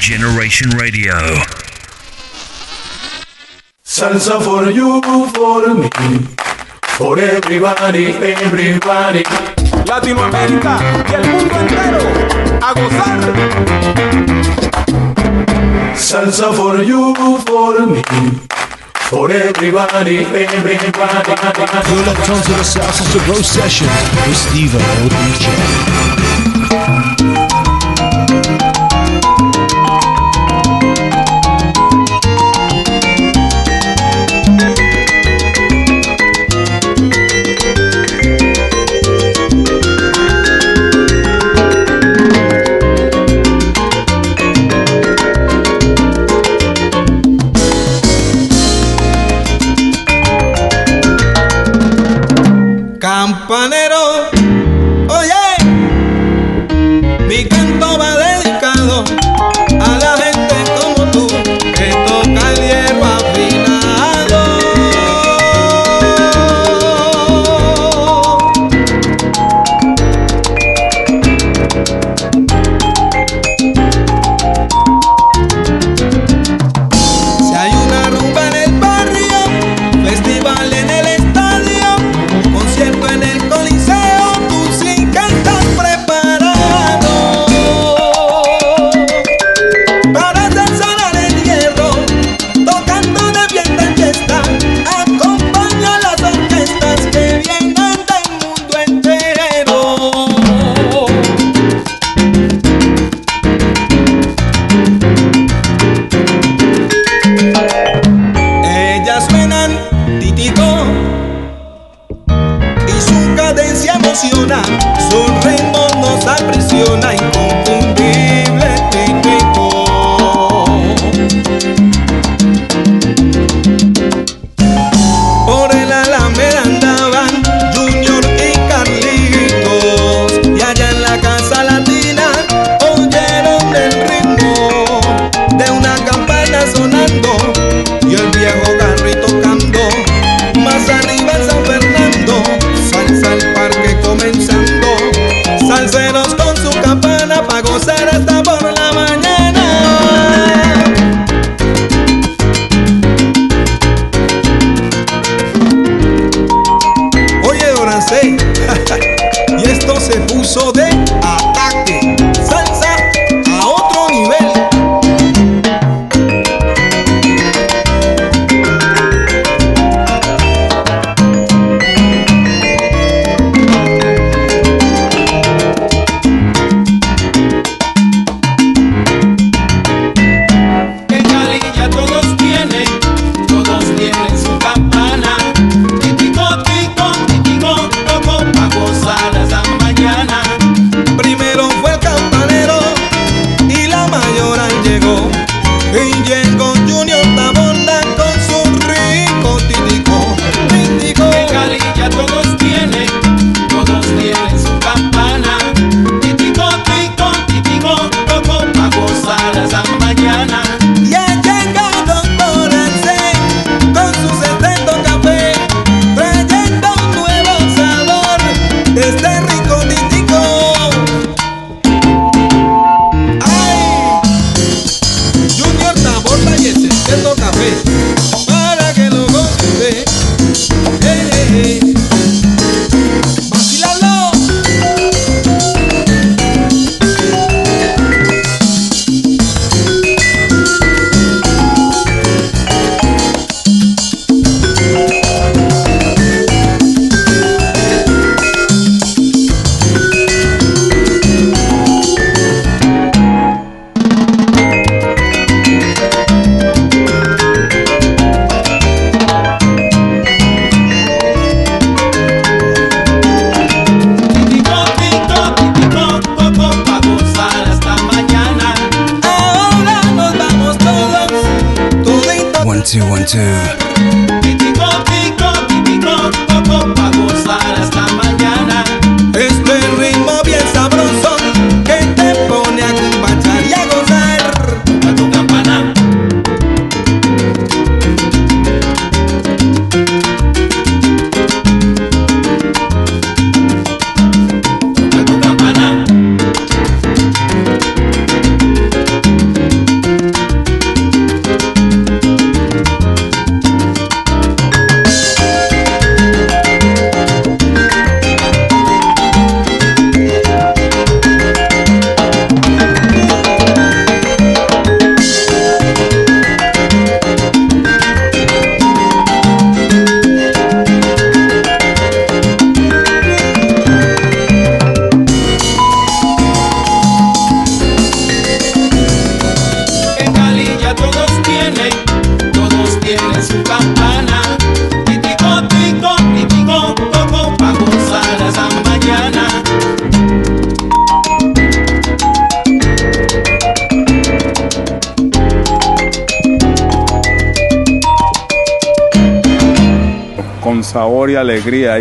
Generation Radio. Salsa for you, for me, for everybody, everybody. Latinoamérica y el mundo entero a gozar. Salsa for you, for me. For everybody, everybody. You're locked onto the Salsa Sabro session with Steve O. DJ.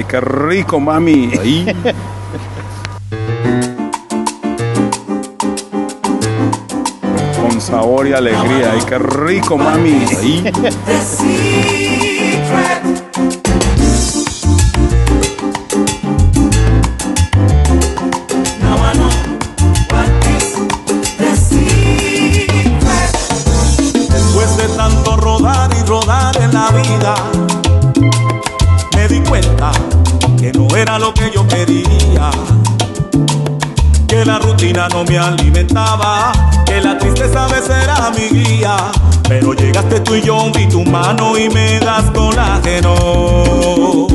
qué rico, mami. Ahí. Con sabor y alegría. Ay, qué rico, mami. Ahí. Cuando llegaste tú y yo vi tu mano y me das colágeno.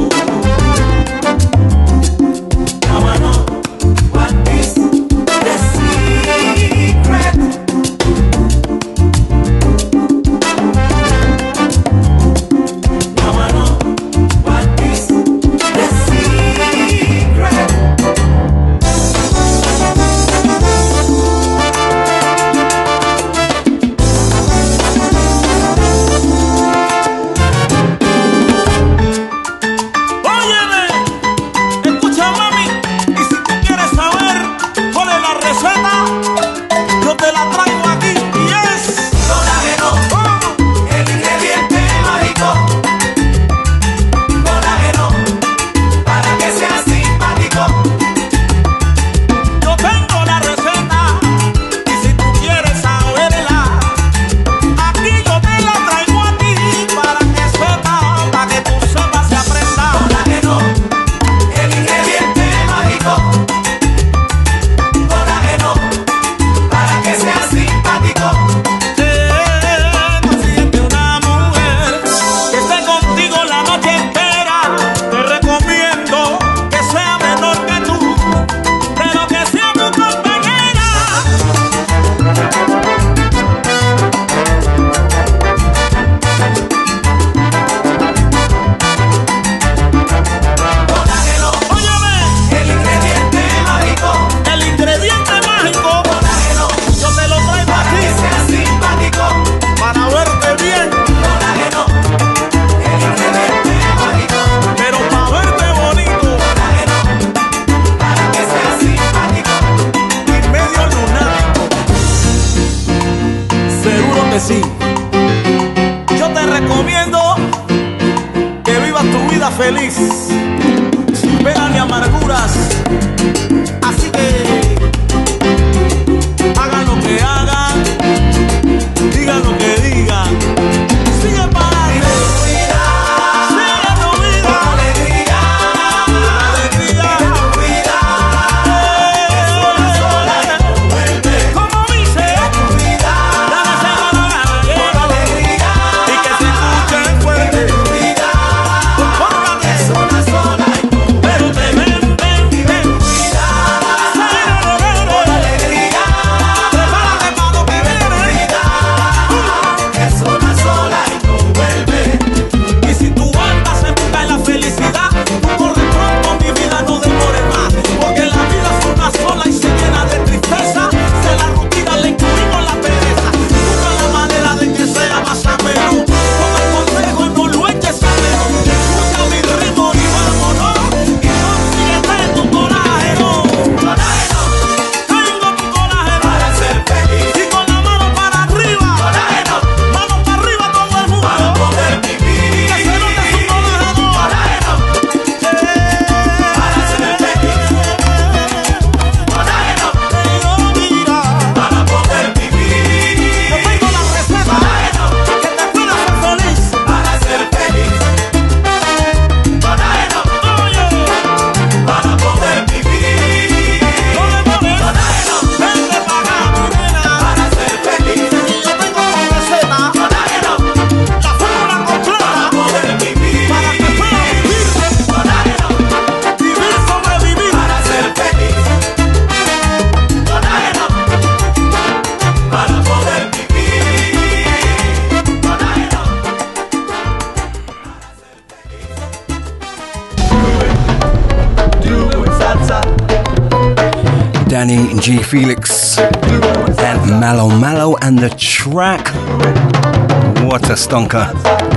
Stonker.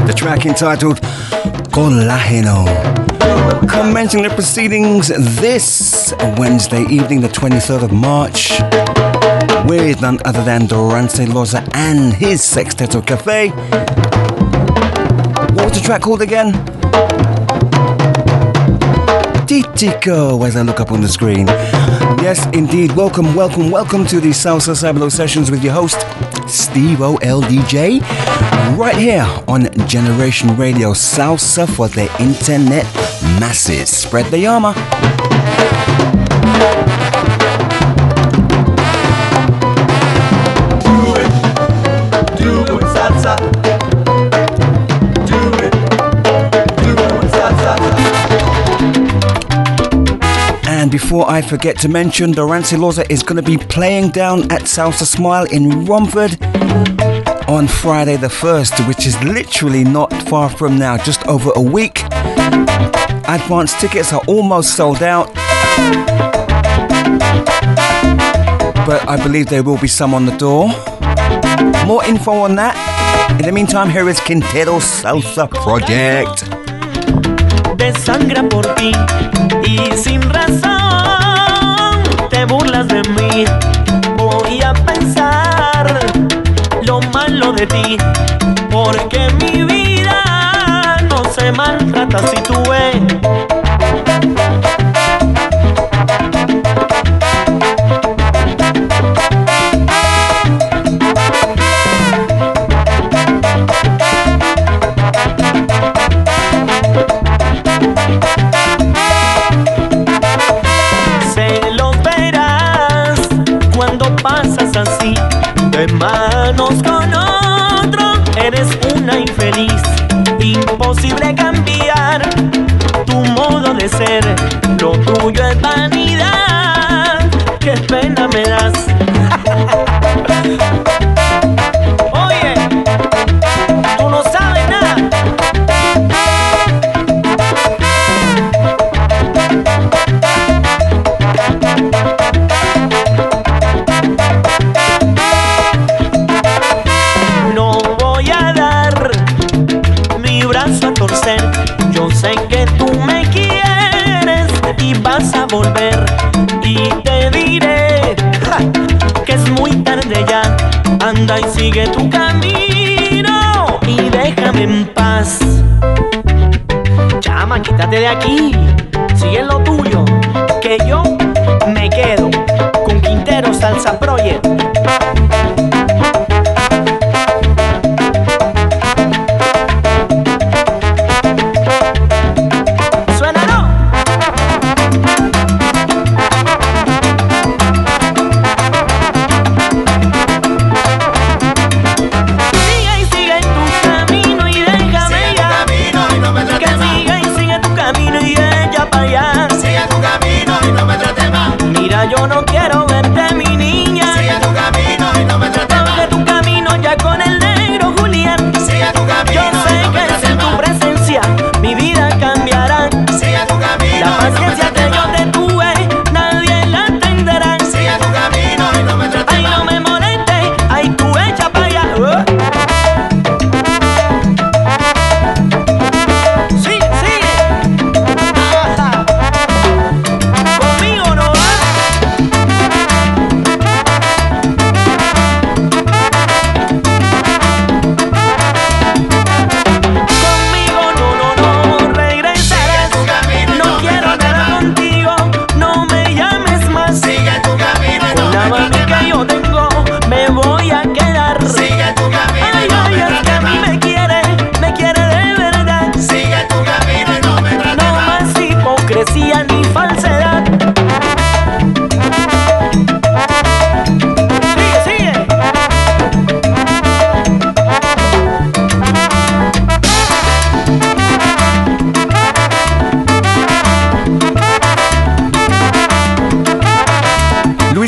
The track entitled Colágeno. Commencing the proceedings this Wednesday evening, the 23rd of March, with none other than Durante Loza and his Sexteto Cafe. What was the track called again? Titico, as I look up on the screen. Yes, indeed. Welcome, welcome, welcome to the Salsa Sabro sessions with your host, Steve OLDJ, right here on Generation Radio Salsa for the internet masses. Spread the armor. Do it salsa. Do it. Do it salsa. And before I forget to mention, Durante Loza is going to be playing down at Salsa Smile in Romford on Friday the 1st, which is literally not far from now, just over a week. Advance tickets are almost sold out. But I believe there will be some on the door. More info on that. In the meantime, here is Quintero Salsa Project. por ti y sin razón te burlas de mí. Voy a pensar malo Anda y sigue tu camino y déjame en paz. Chama, quítate de aquí.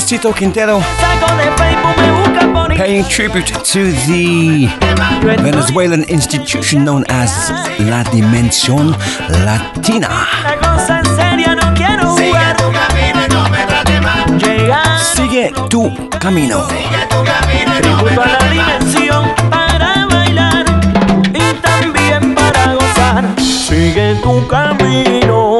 Tito Quintero paying tribute to the Venezuelan institution known as La Dimensión Latina. Sigue tu camino. Sigue tu camino.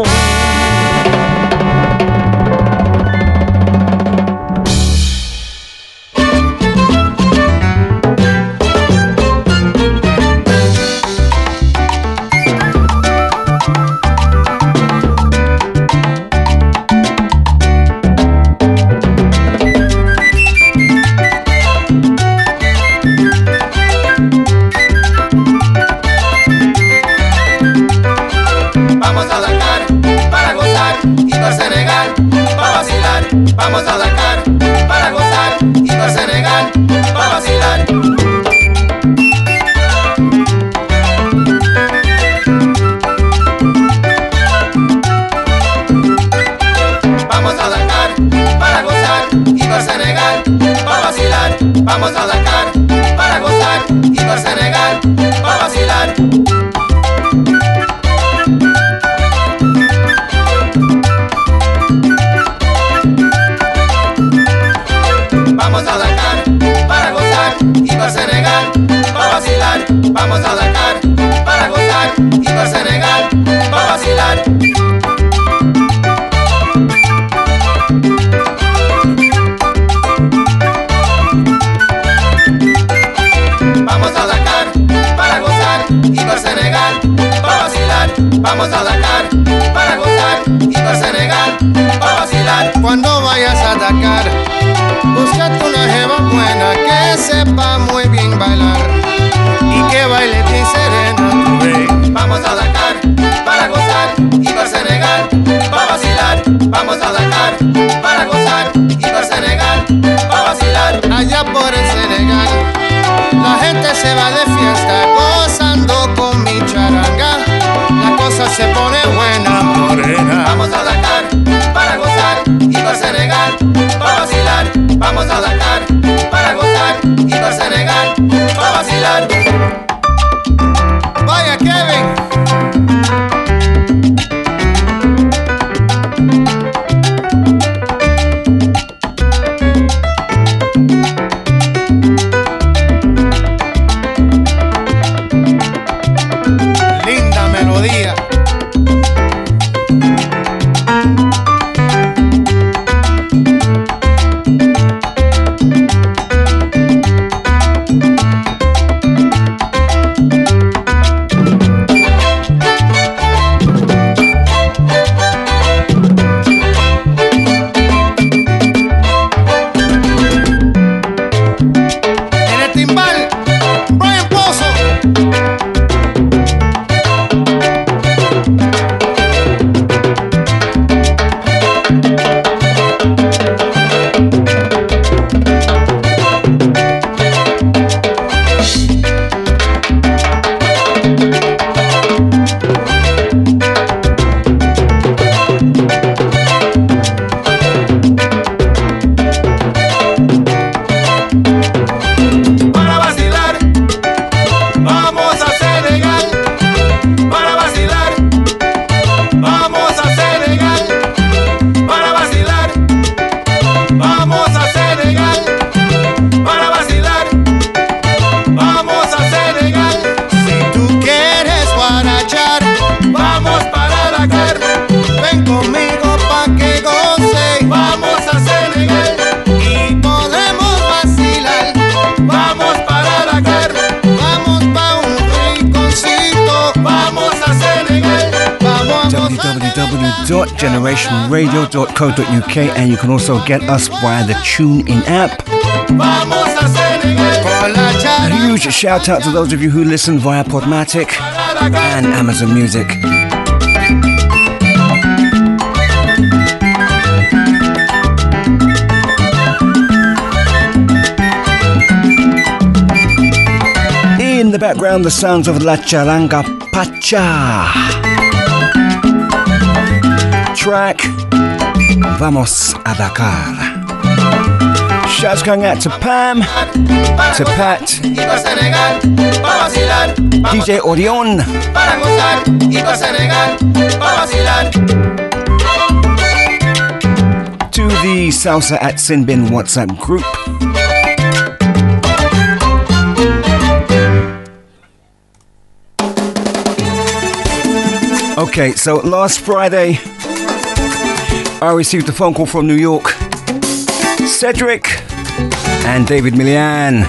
nextgenerationradio.co.uk, and you can also get us via the TuneIn app. A huge shout out to those of you who listen via Podomatic and Amazon Music. In the background, the sounds of La Charanga Pacha track. Vamos a Dakar. Shouts going out to Pam, to Pat, DJ Orion. To the Salsa at Sinbin WhatsApp group. Okay, so last Friday, I received a phone call from New York. Cedric and David Millán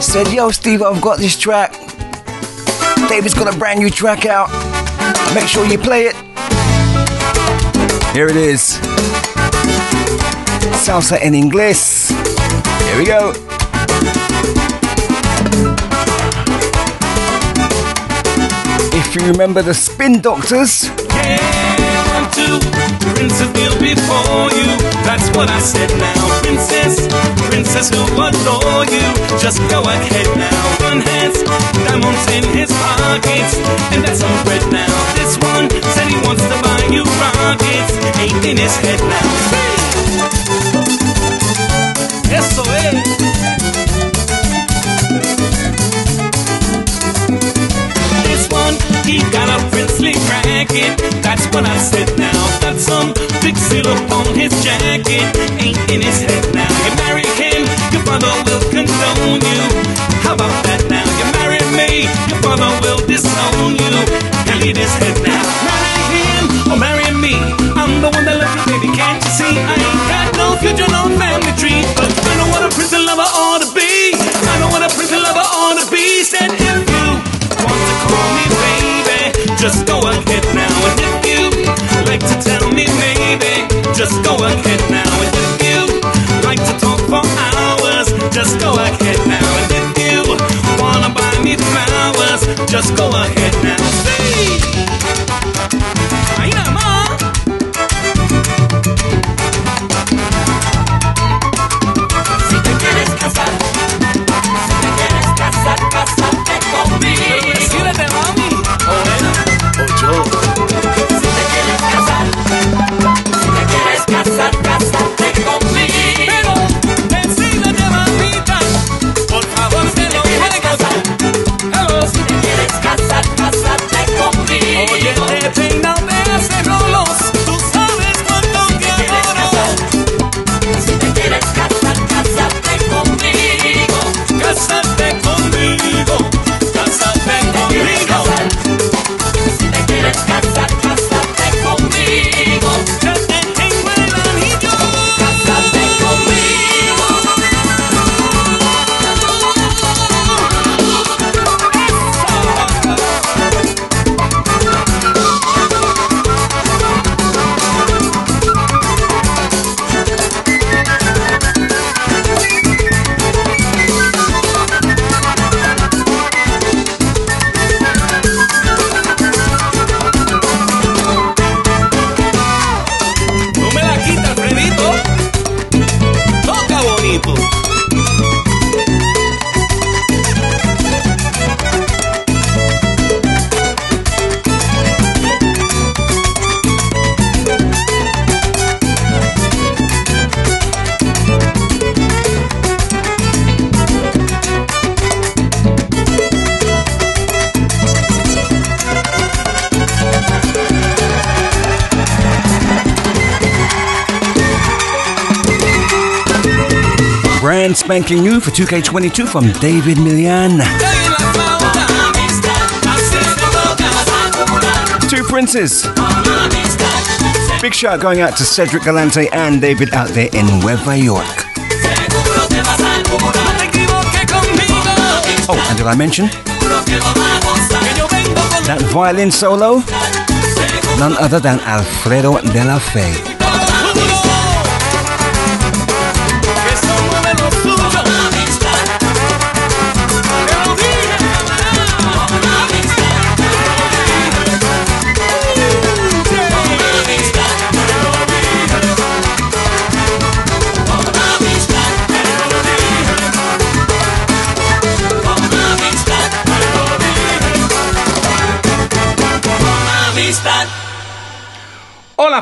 said, Yo, Steve, I've got this track. David's got a brand new track out. Make sure you play it. Here it is Salsa en Inglés. Here we go. If you remember the Spin Doctors, Yeah, one, two, princess kneel before you. That's what I said now. Princess, princess who adore you. Just go ahead now. One has diamonds in his pockets, and that's some bread now. This one said he wants to buy you rockets. Ain't in his head now. Eso es. This one, he got a princely racket. That's what I said now. Got some big seal on his jacket. Ain't in his head now. You marry him, your father will condone you. How about that now? You marry me, your father will disown you. Can't leave his head now. Marry him or marry me. I'm the one that left you, baby. Can't you see? I ain't got no future, no family tree. But to tell me maybe, just go ahead now. And if you like to talk for hours, just go ahead now. And if you wanna buy me flowers, just go ahead spanking new for 2K22 from David Millán. Two princes. Big shout going out to Cedric Galante and David out there in Nueva York. Oh, and did I mention that violin solo? None other than Alfredo de la Fe.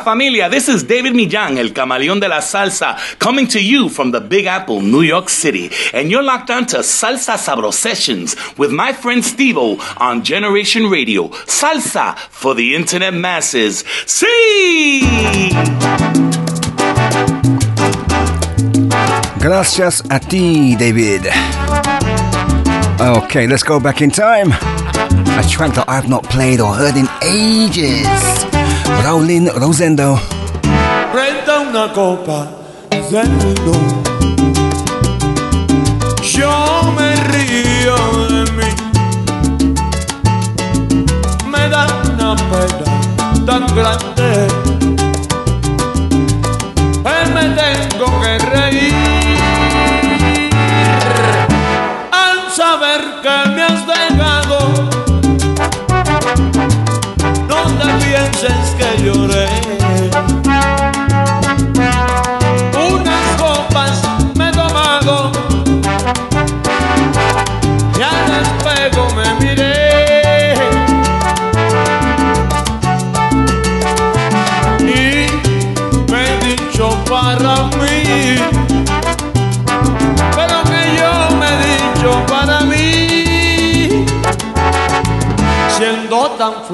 Familia, this is David Millán, el camaleón de la salsa, coming to you from the Big Apple, New York City. And you're locked on to Salsa Sabro Sessions with my friend Stevo on Generation Radio. Salsa for the internet masses. See! Gracias a ti, David. Okay, let's go back in time. A track that I've not played or heard in ages. Raulin Rosendo. Prenda una copa de vino. Yo me río de mí. Me da una pena tan grande. Que me tengo que reír. Al saber que me has dejado. No te pienses lloré.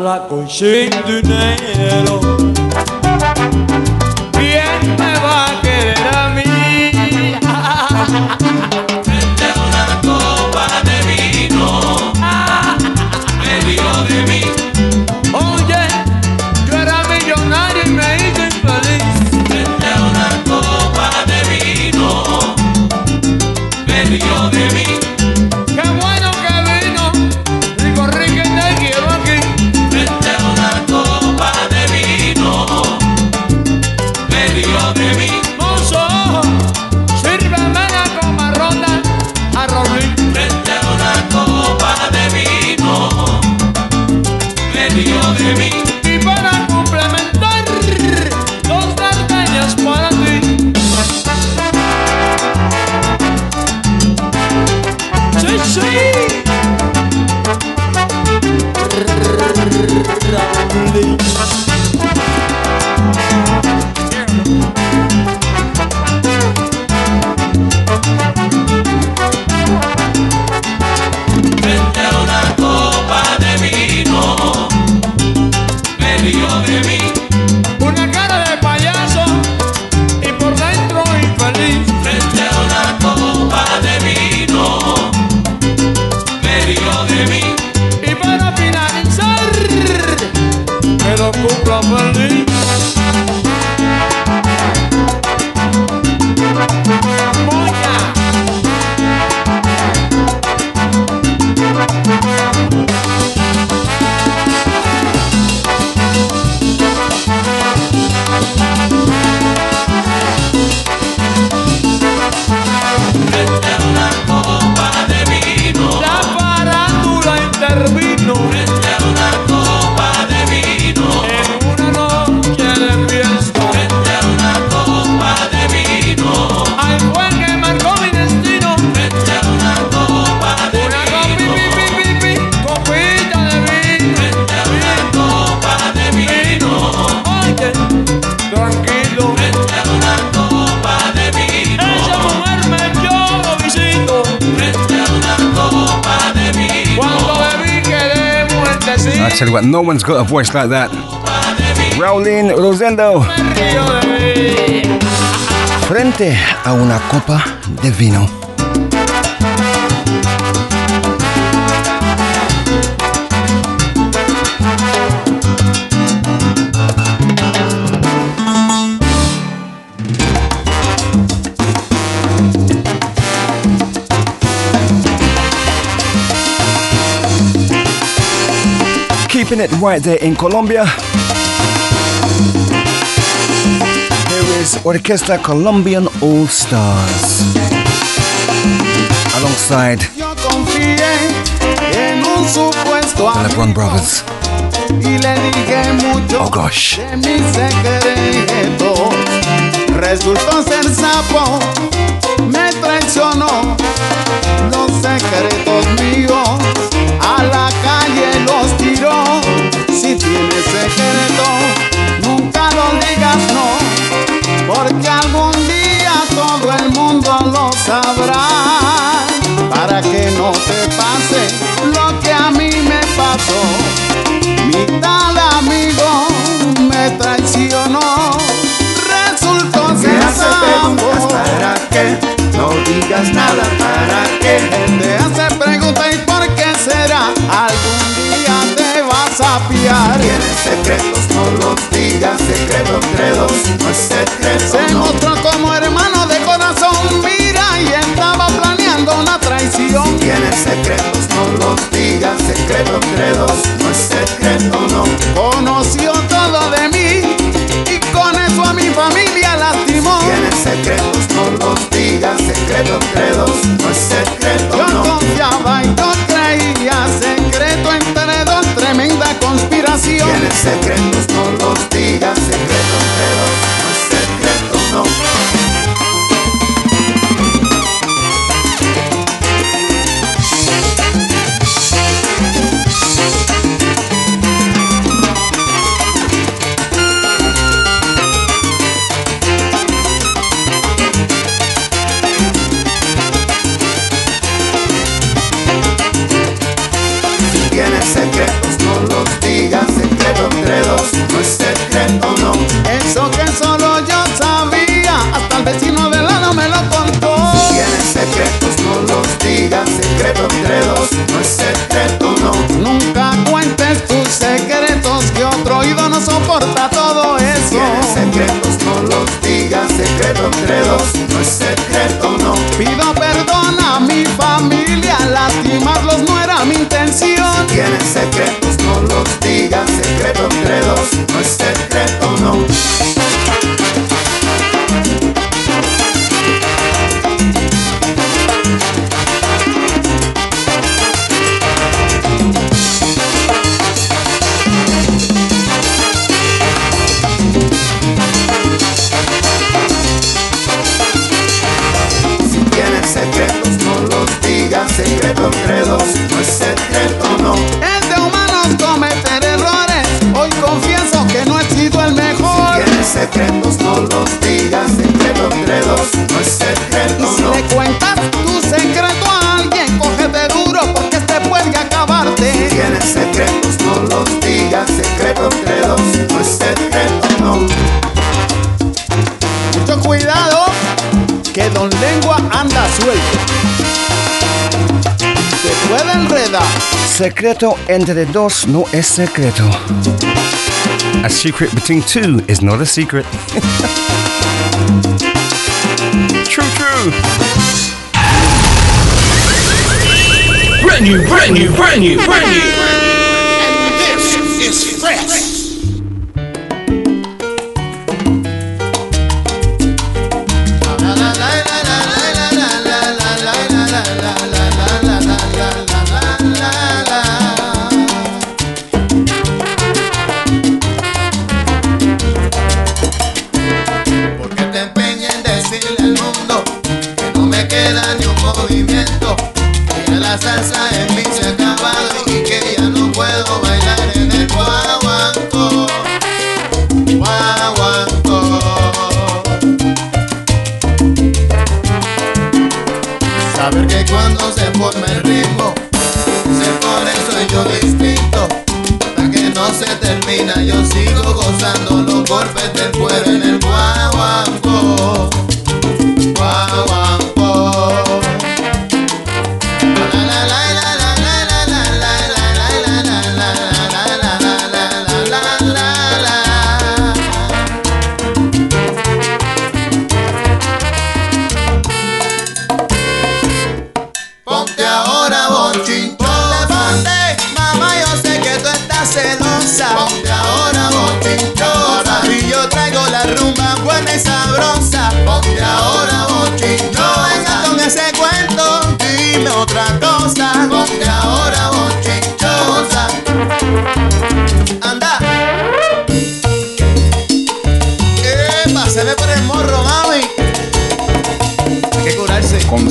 Flaco y sin dinero. America of Voice Like That. Rowling Rosendo. Frente a una copa de vino. Keeping it right there in Colombia. Here is Orquesta Colombian All Stars. Alongside the Lebrón Brothers. Oh gosh. Resultó ser sapo, me traicionó los secretos míos. A la Si tienes secretos, nunca lo digas no, porque algún día todo el mundo lo sabrá. Para que no te pase lo que a mí me pasó. Mi tal amigo me traicionó. Resultó Que ser hace preguntas para que no digas nada para que dos no es secreto. A secret between two is not a secret. true, true. Brand new, brand new, brand new, brand new.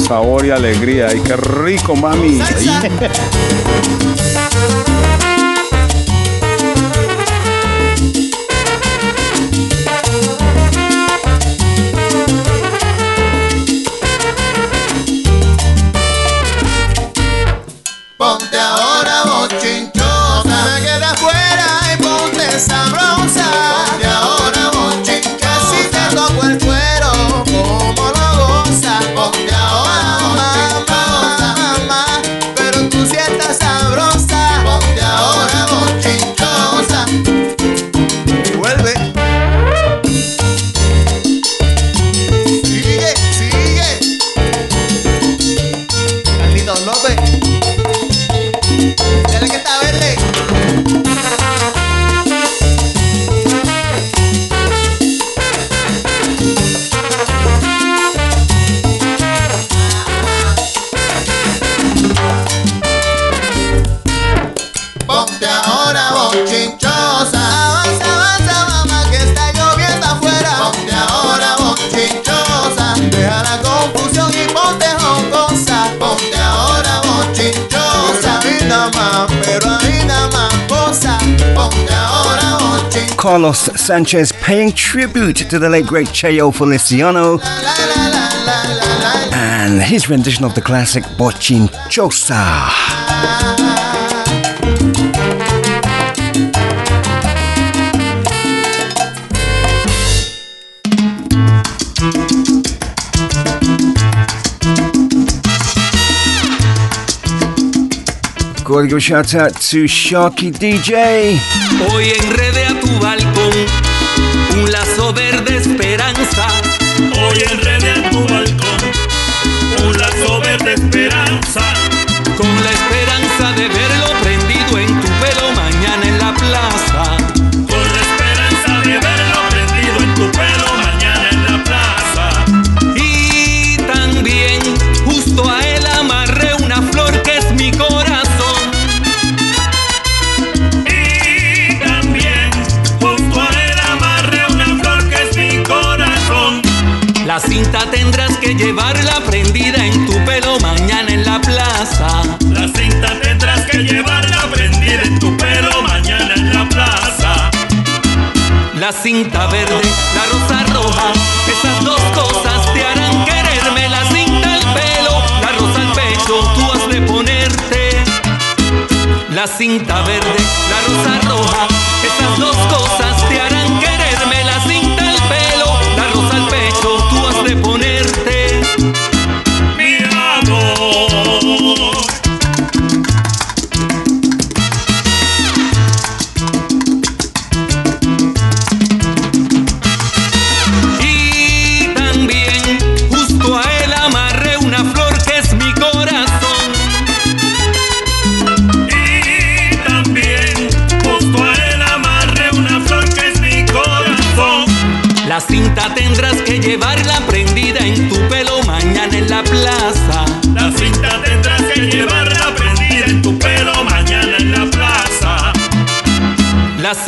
sabor y alegría. ¡Ay, qué rico, mami! Carlos Sanchez paying tribute to the late great Cheo Feliciano and his rendition of the classic Bochinchosa. código shout out to Shocky DJ. Hoy enredé a tu balcón un lazo verde esperanza. Hoy enredé la cinta verde, la rosa roja, esas dos cosas te harán quererme, la cinta al pelo, la rosa al pecho, tú has de ponerte. La cinta verde, la rosa roja, esas dos cosas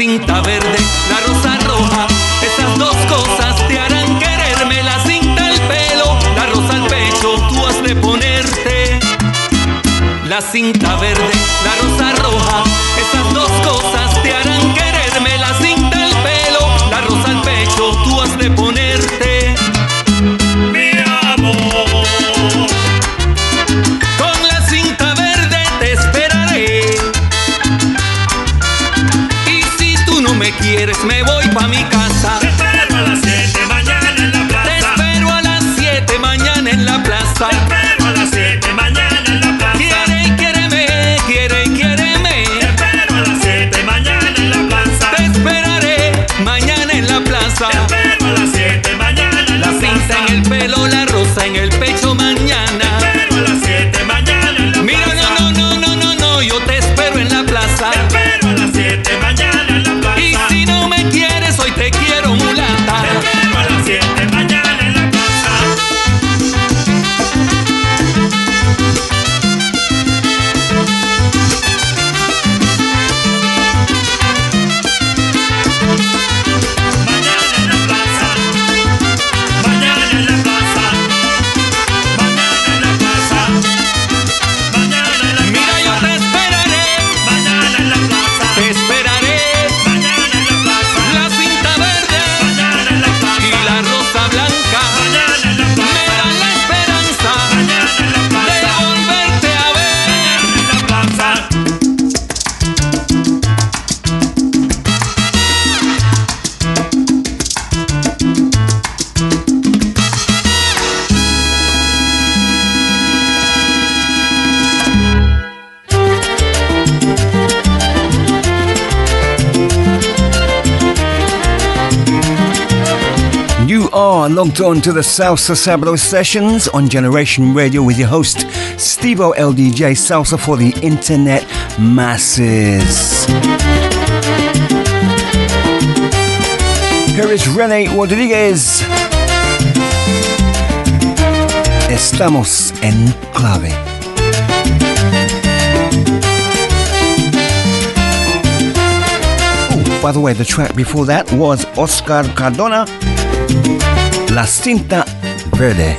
la cinta verde, la rosa roja, esas dos cosas te harán quererme, la cinta al pelo, la rosa al pecho, tú has de ponerte. La cinta verde, la rosa roja, esas dos On to the Salsa Sabro sessions on Generation Radio with your host, Stevo LDJ Salsa for the Internet Masses. Here is Rene Rodriguez. Estamos en clave. by the way, the track before that was Oscar Cardona. la cinta verde.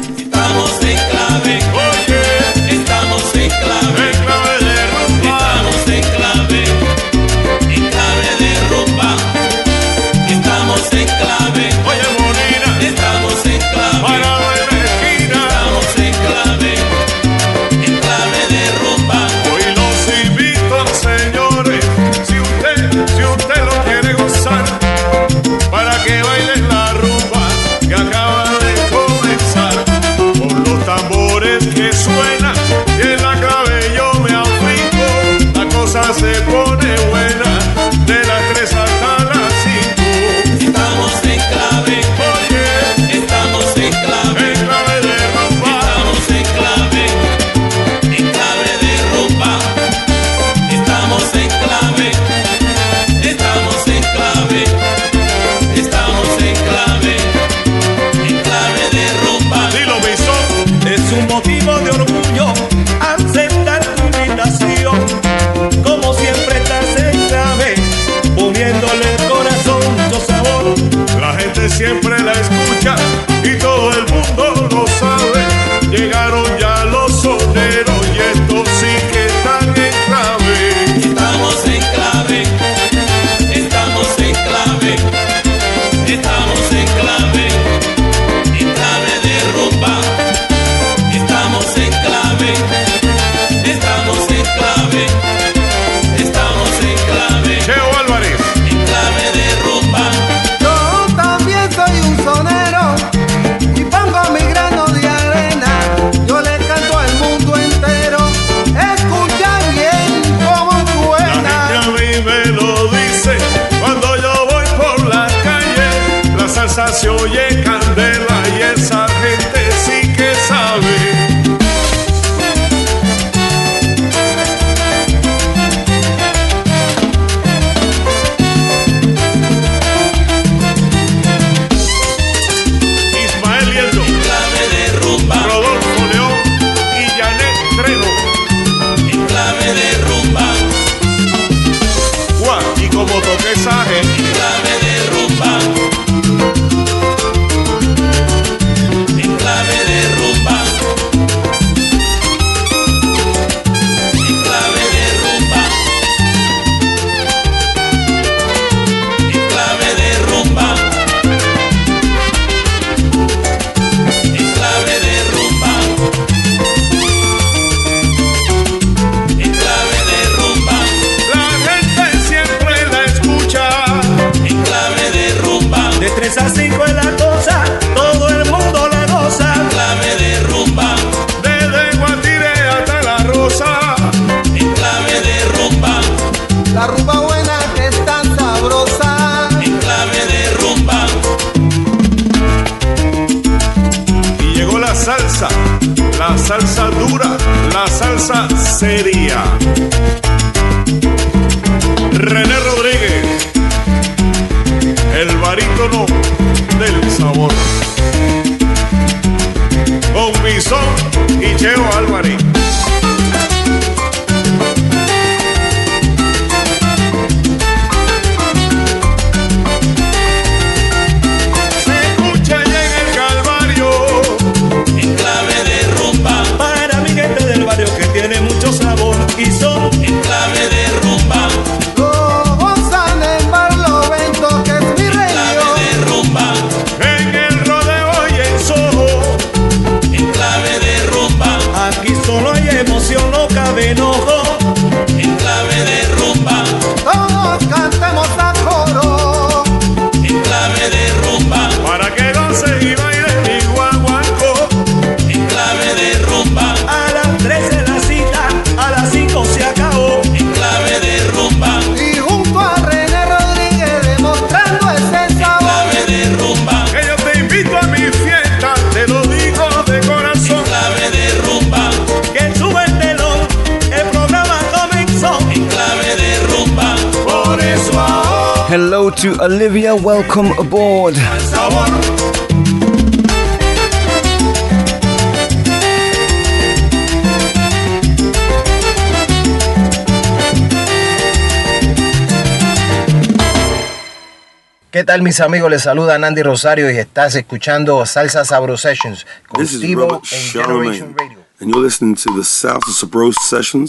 ¿Qué tal mis amigos? Les saluda Andy Rosario y estás escuchando Salsa Sabro Sessions con This Steve en Generation Radio. And you're listening to the Salsa Sabro Sessions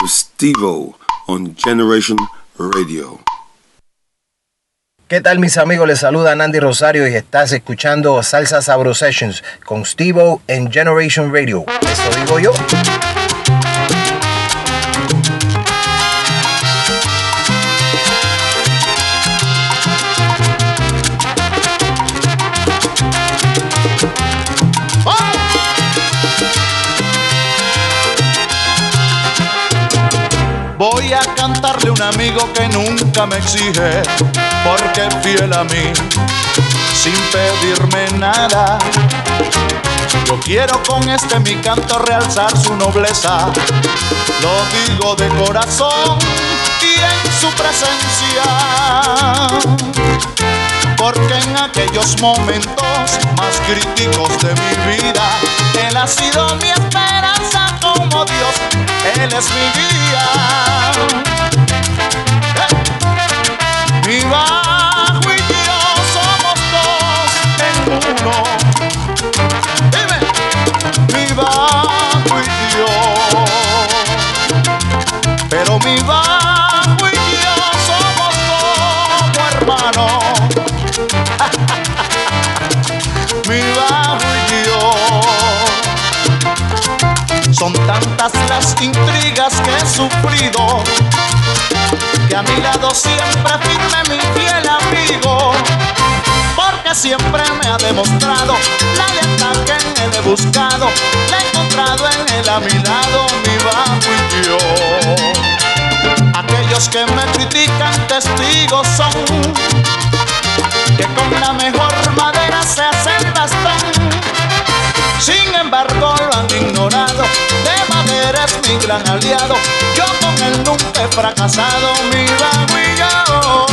with Steve on Generation Radio. ¿Qué tal mis amigos? Les saluda Andy Rosario y estás escuchando Salsa Sabro Sessions con Steve en Generation Radio. Eso digo yo. Voy a cantarle un amigo que nunca me exige, porque fiel a mí, sin pedirme nada. Yo quiero con este mi canto realzar su nobleza, lo digo de corazón y en su presencia porque en aquellos momentos más críticos de mi vida, Él ha sido mi esperanza como Dios, Él es mi guía. Mi bajo y yo somos dos en uno. Dime, mi bajo Son tantas las intrigas que he sufrido, que a mi lado siempre firme mi fiel amigo, porque siempre me ha demostrado la lealtad que él he buscado, la he encontrado en él a mi lado, mi bajo y yo. Aquellos que me critican testigos son que con la mejor madera se hacen bastón. Embargo lo han ignorado, de madera es mi gran aliado. Yo con él nunca he fracasado, mi bajo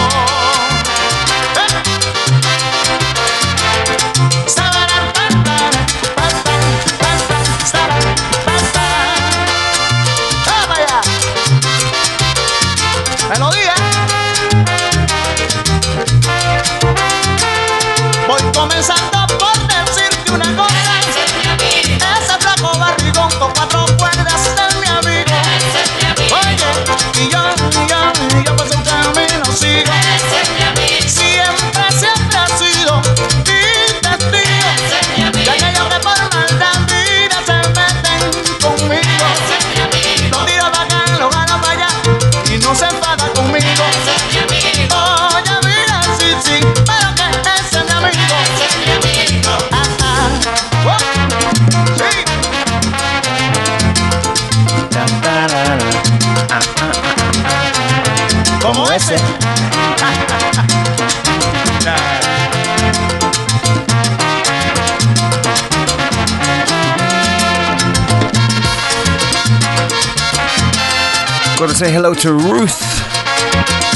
Gotta say hello to Ruth.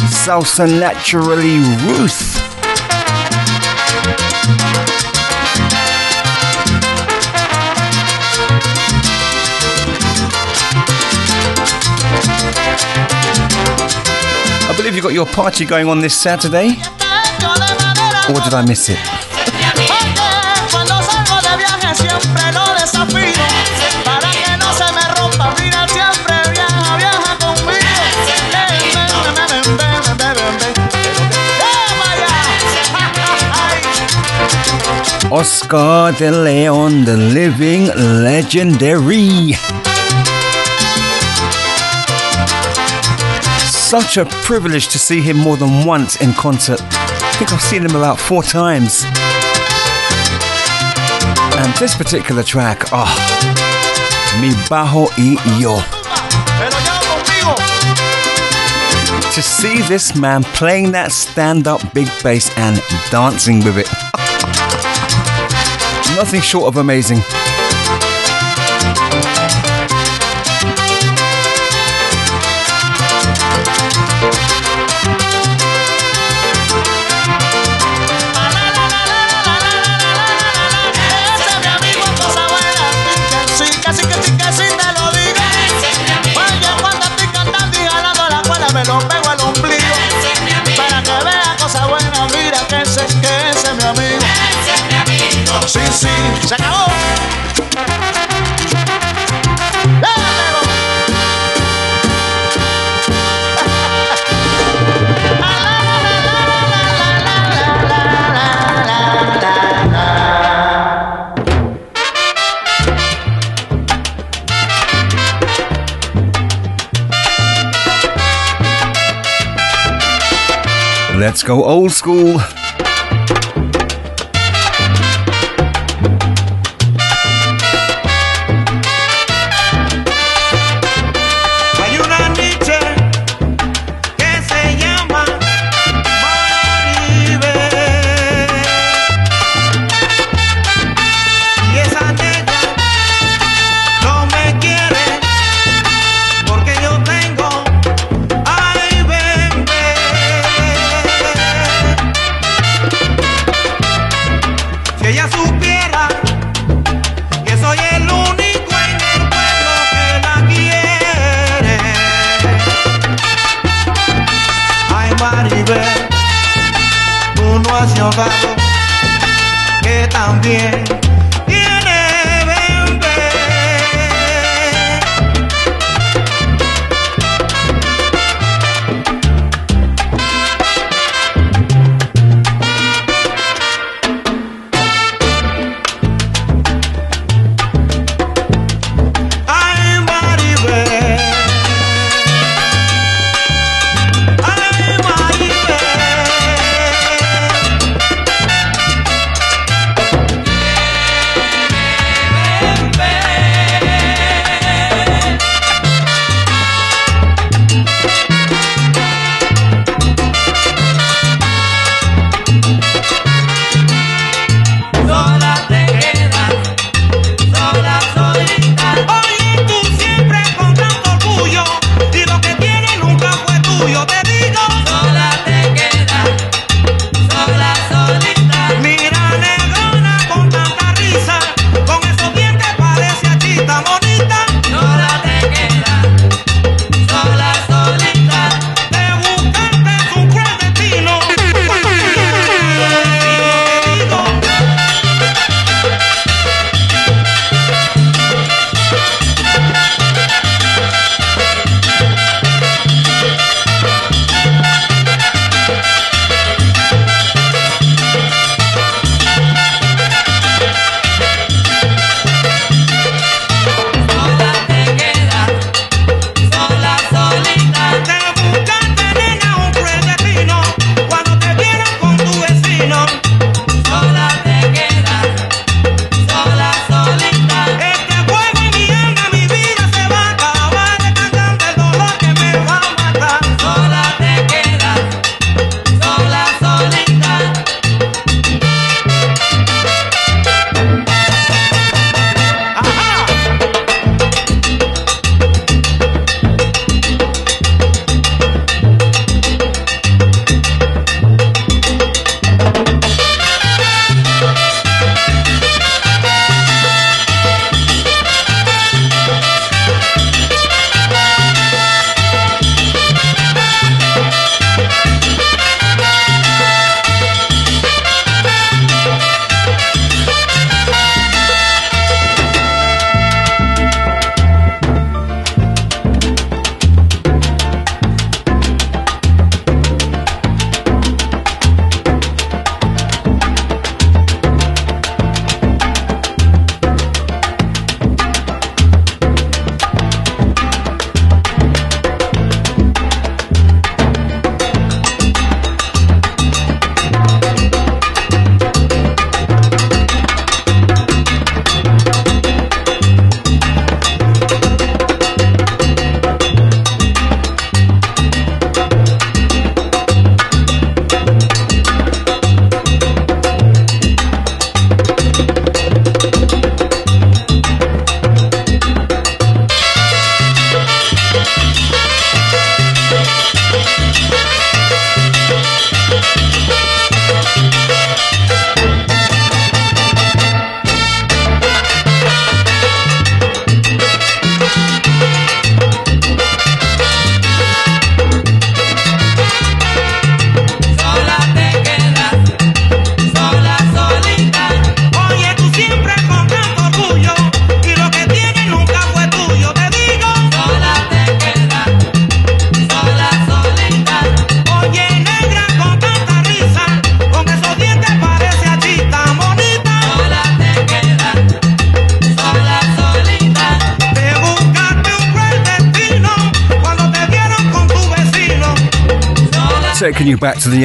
Salsa Naturally Ruth. I believe you've got your party going on this Saturday. Or did I miss it? Siempre desafío Para que no se me rompa, mira siempre viaja, viaja Oscar D'León, the living legendary. Such a privilege to see him more than once in concert. I think I've seen him about four times. And this particular track, oh, Mi Bajo y Yo. To see this man playing that stand up big bass and dancing with it. Nothing short of amazing. Let's go old school.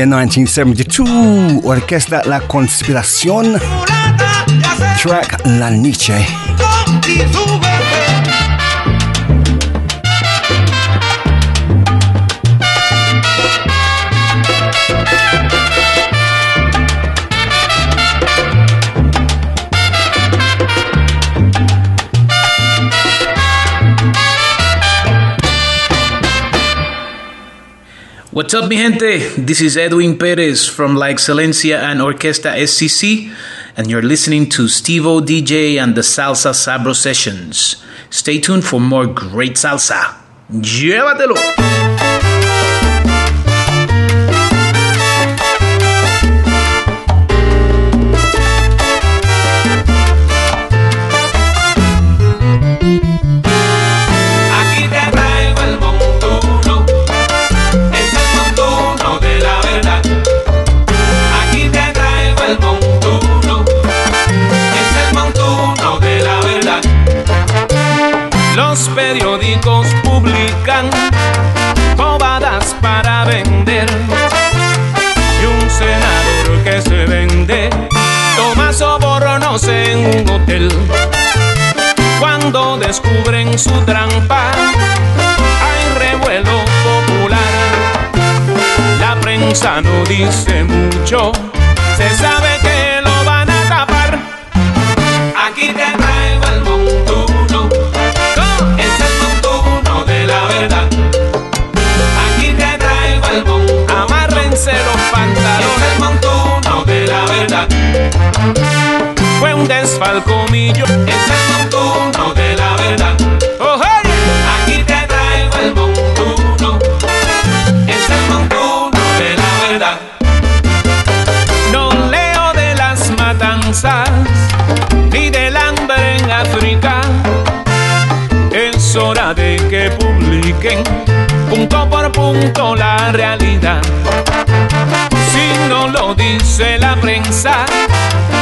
1972, orquesta La Conspiración, track La Nietzsche. What's up, mi gente? This is Edwin Perez from La Excelencia and Orquesta SCC, and you're listening to Steve O DJ and the Salsa Sabro Sessions. Stay tuned for more great salsa. Llévatelo! trampa, hay revuelo popular. La prensa no dice mucho, se sabe que lo van a tapar. Aquí te traigo el montuno, es el montuno de la verdad. Aquí te traigo el montuno, amárrense los pantalones, es el montuno de la verdad. Fue un desfalco millo, es el montuno publiquen punto por punto la realidad. Si no lo dice la prensa,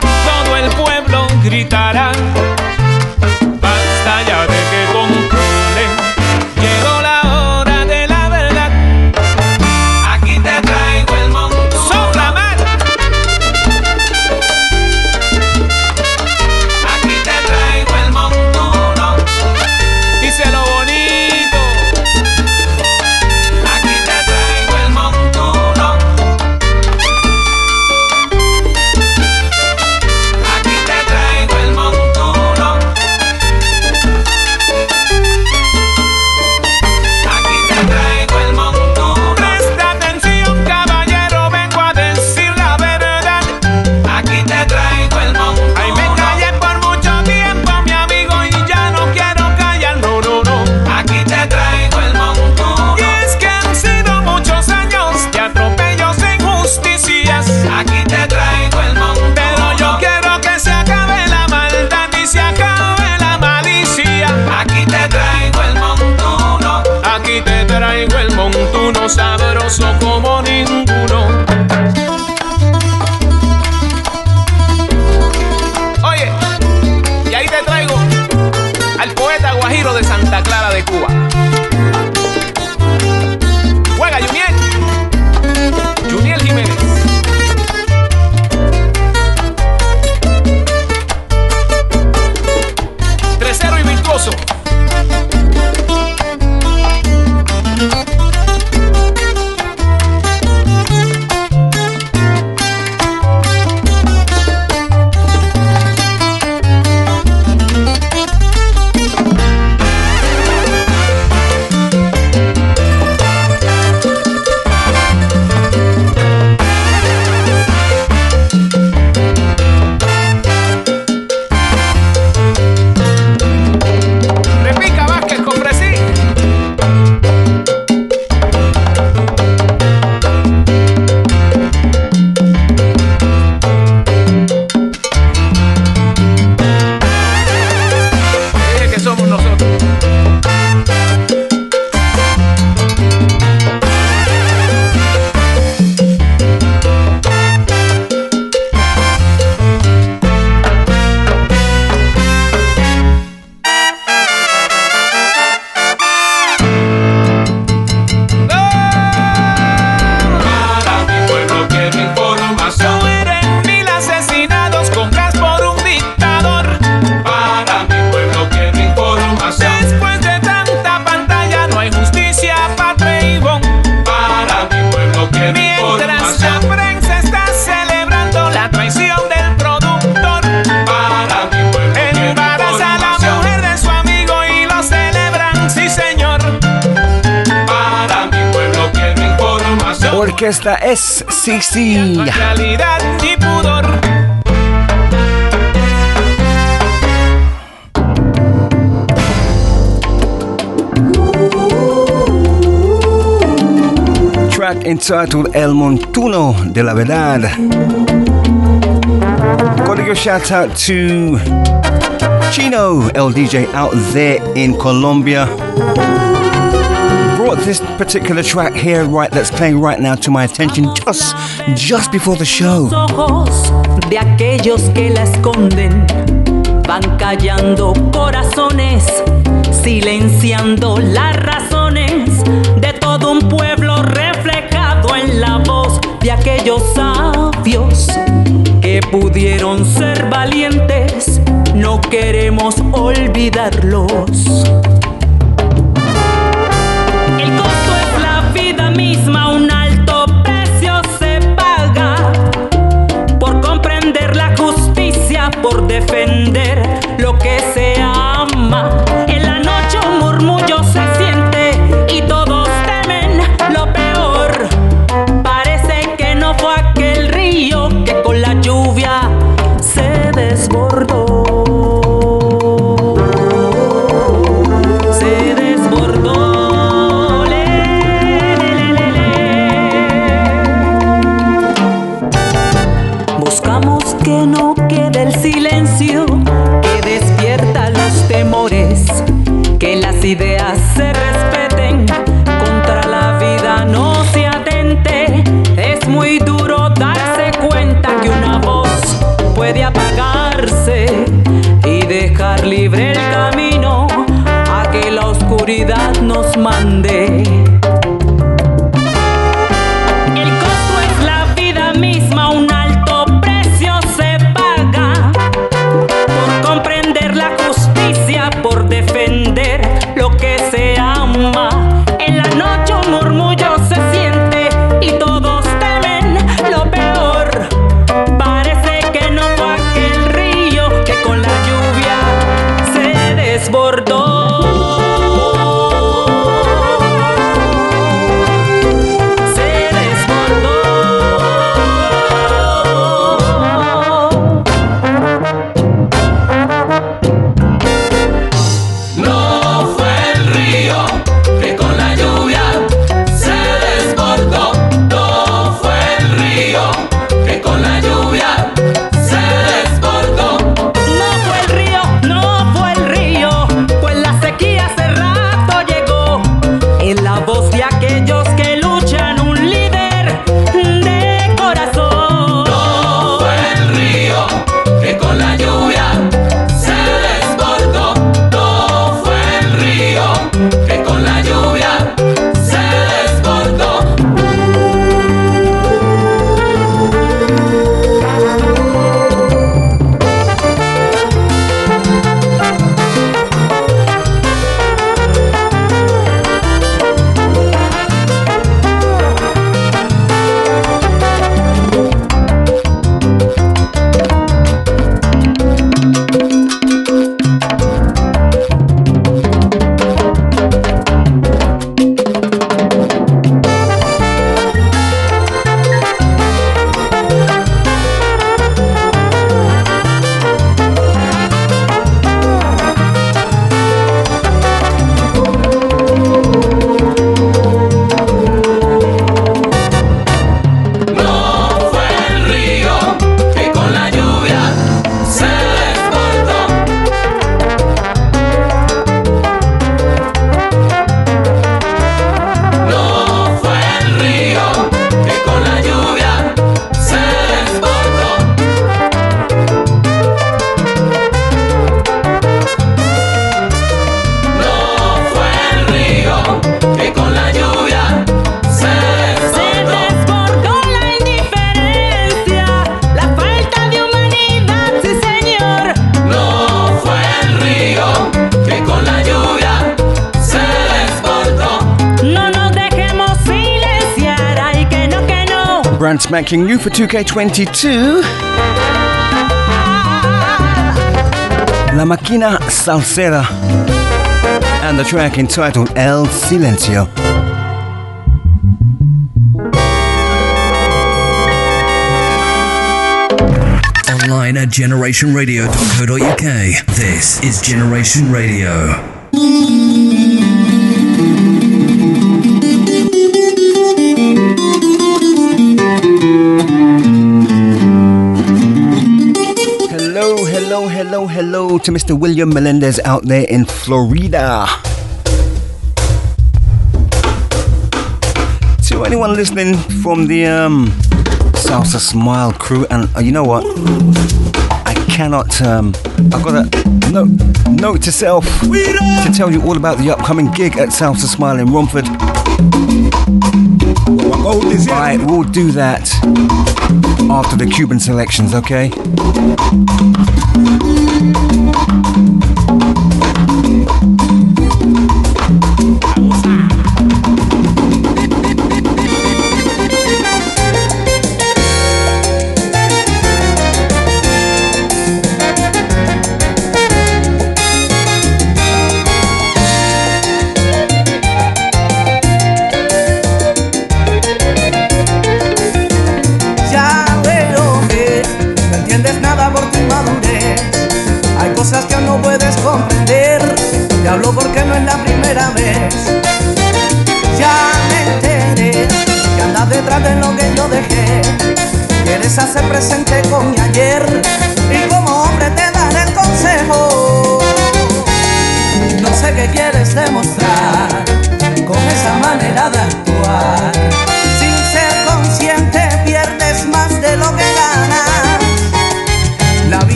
todo el pueblo gritará. Sí, sí. Y pudor. Track entitled El Montuno de la Verdad. Gotta give a shout out to Chino, LDJ out there in Colombia. brought this particular track here, right, that's playing right now to my attention just, just before the show. De aquellos que la esconden, van callando corazones, silenciando las razones de todo un pueblo reflejado en la voz de aquellos sabios que pudieron ser valientes. No queremos olvidarlos. por defender. new for 2K22. La Máquina Salsera. And the track entitled El Silencio. online at generationradio.co.uk. This is Generation Radio. to Mr. William Melendez out there in Florida. To anyone listening from the um, Salsa Smile crew, and uh, you know what? I cannot. Um, I've got a note, note to self to tell you all about the upcoming gig at Salsa Smile in Romford. I will do that after the Cuban selections, okay? thank you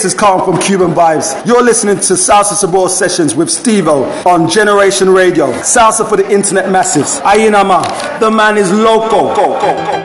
This is Carl from Cuban Vibes. You're listening to Salsa Sabro Sessions with Stevo on Generation Radio. Salsa for the internet masses. Ayinama, the man is loco. Go, go, go.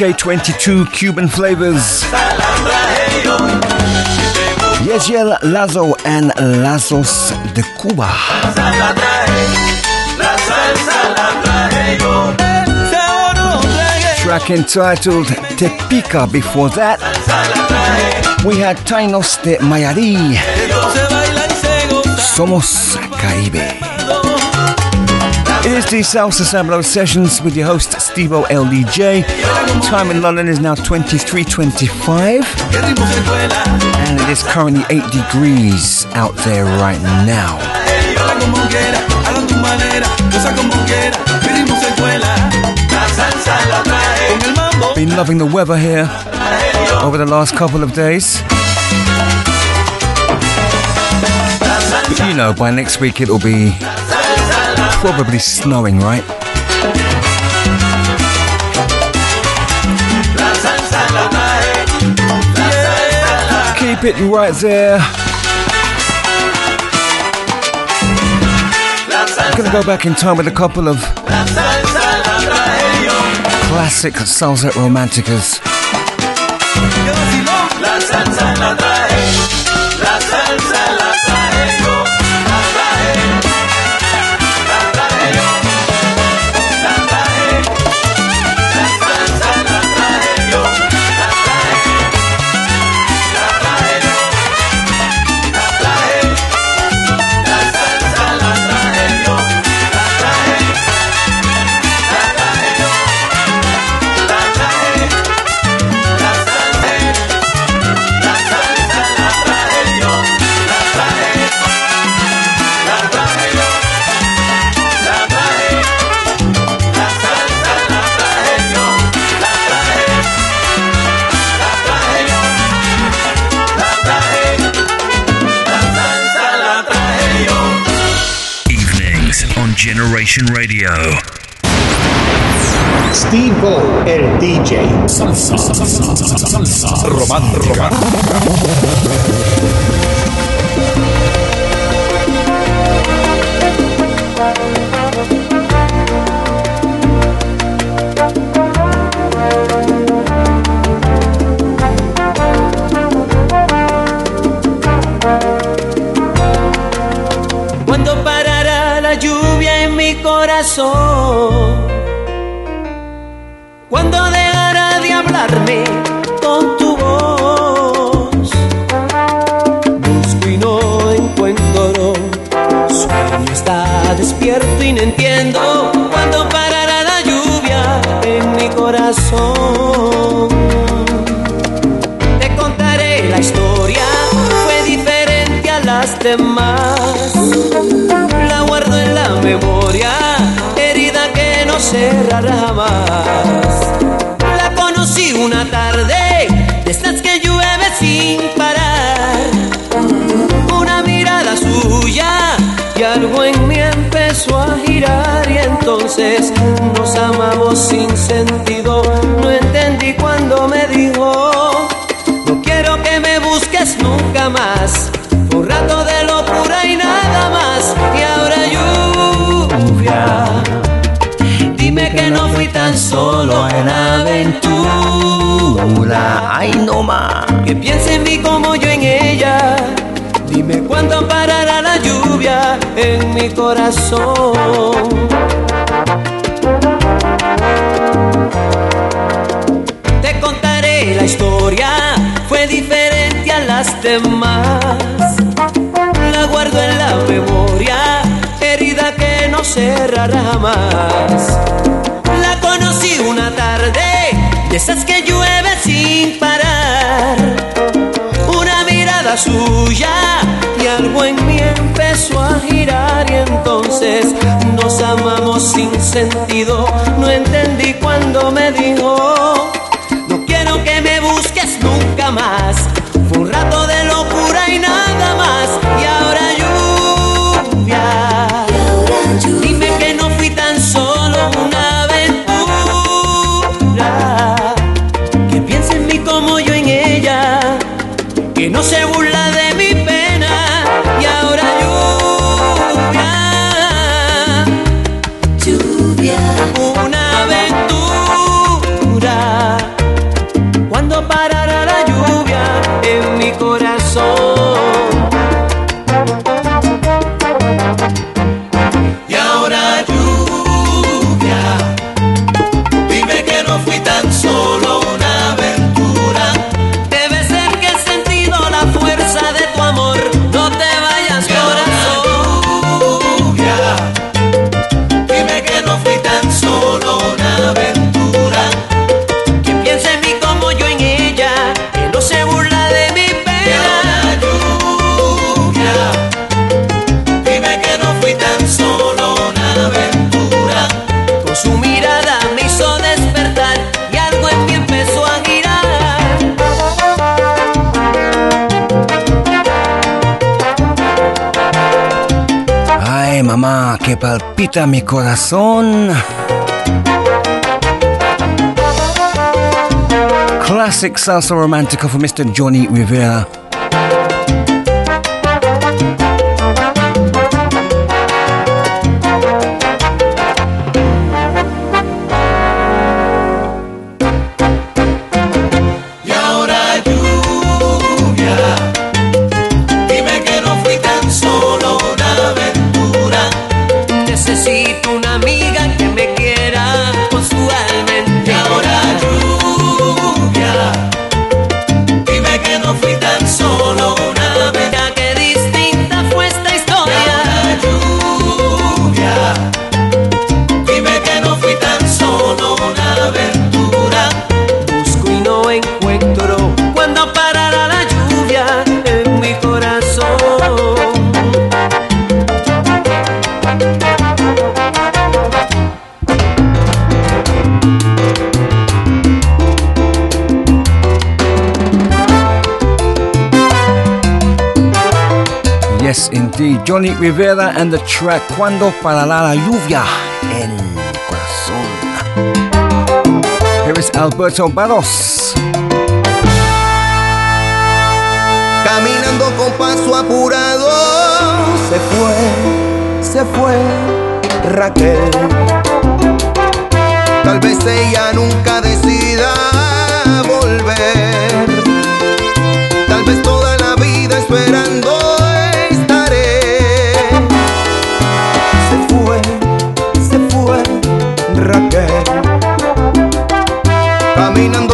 K22 Cuban flavors. Yeziel Lazo and Lazos de Cuba. Track entitled Tepica. Before that, we had Tainos de Mayarí. Somos Caribe. It is the Salsa Sabro Sessions with your host LDJ. Time in London is now 23.25 and it is currently 8 degrees out there right now. Been loving the weather here over the last couple of days. But you know, by next week it'll be probably snowing, right? Pitton right there. I'm going to go back in time with a couple of classic Salsa Romanticas. La salsa la trae, la salsa Radio. Steve O, el DJ. Cuando dejará de hablarme con tu voz, busco y no encuentro. Sueño está despierto y no entiendo cuándo parará la lluvia en mi corazón. Te contaré la historia, fue diferente a las demás. Memoria, herida que no cerrará jamás. La conocí una tarde, de estas que llueve sin parar. Una mirada suya y algo en mí empezó a girar y entonces nos amamos sin sentido. No entendí cuando me dijo, solo en aventura. Ay, no más. Que piense en mí como yo en ella. Dime cuándo parará la lluvia en mi corazón. Te contaré la historia, fue diferente a las demás. La guardo en la memoria, herida que no cerrará jamás. La conocí una tarde, de esas que llueve sin parar. Una mirada suya y algo en mí empezó a girar y entonces nos amamos sin sentido. No entendí cuando me dijo, no quiero que me busques nunca más. Palpita mi corazón. Classic salsa romantico for Mr. Johnny Rivera. Yes, indeed. Johnny Rivera and the track Cuando parará la lluvia mi corazón. Here is Alberto Barros. Caminando con paso apurado, se fue, se fue Raquel. Tal vez ella nunca decida volver. Caminando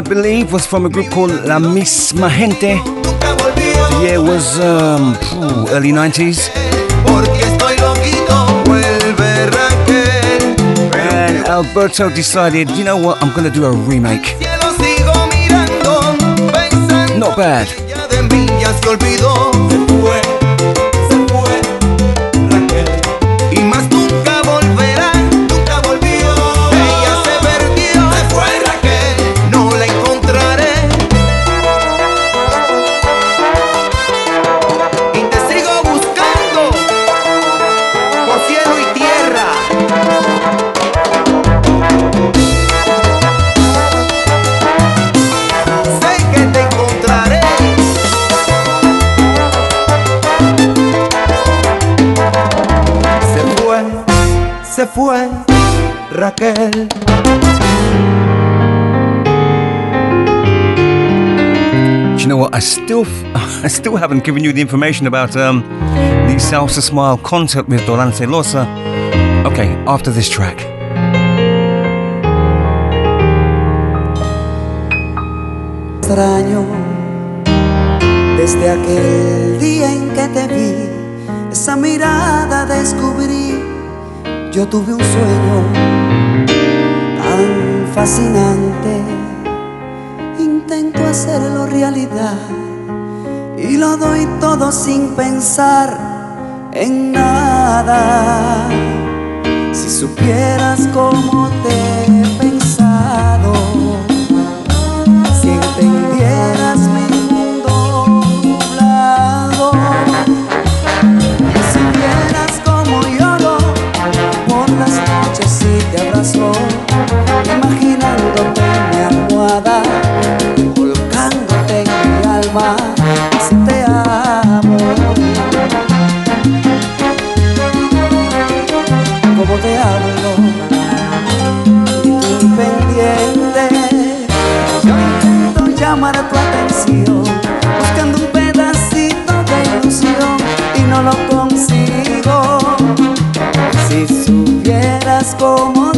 I believe, was from a group called La Misma Gente. The year was um, early 90s. Porque estoy loquito, vuelve Raquel. And Alberto decided, you know what, I'm to do a remake. Not bad. Raquel. Do you know what? I still, I still haven't given you the information about um, the Salsa Smile concert with Dorance Lorza. Okay, after this track. extraño desde aquel día en que te vi, esa mirada descubrí. Yo tuve un sueño tan fascinante, intento hacerlo realidad y lo doy todo sin pensar en nada. Si supieras cómo te imaginándote en mi almohada volcándote en mi alma si te amo. Como te hablo y pendiente yo intento llamar a tu atención buscando un pedacito de ilusión y no lo consigo. Si supieras cómo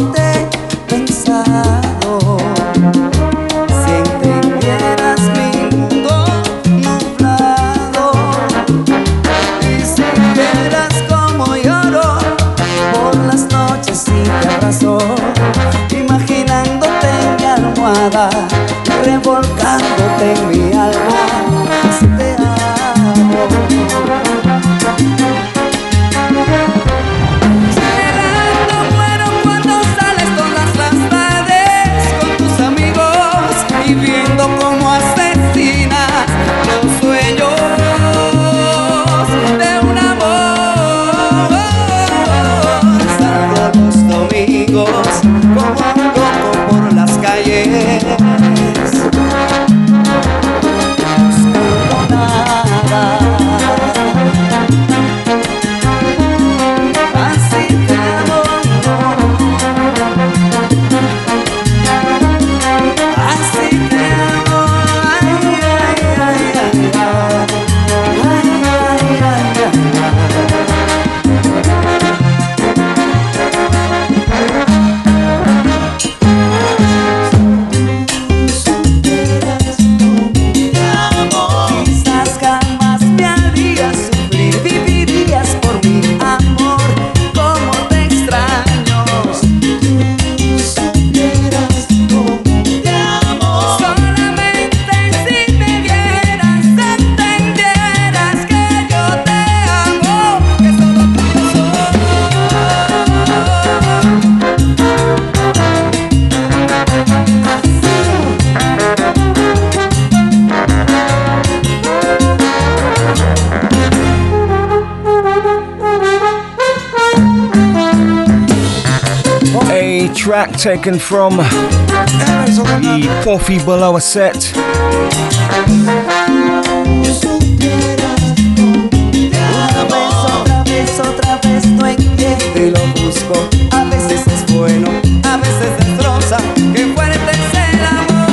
destroza. from fuerte es el amor.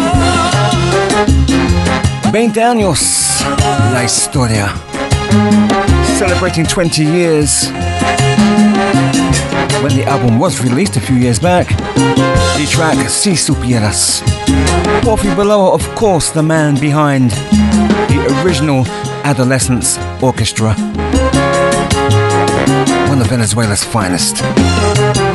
20 años, la historia. Celebrating 20 years. When the album was released a few years back, the track Si Supieras. Porfi Baloa, of course, the man behind the original Adolescent's Orquesta. One of Venezuela's finest.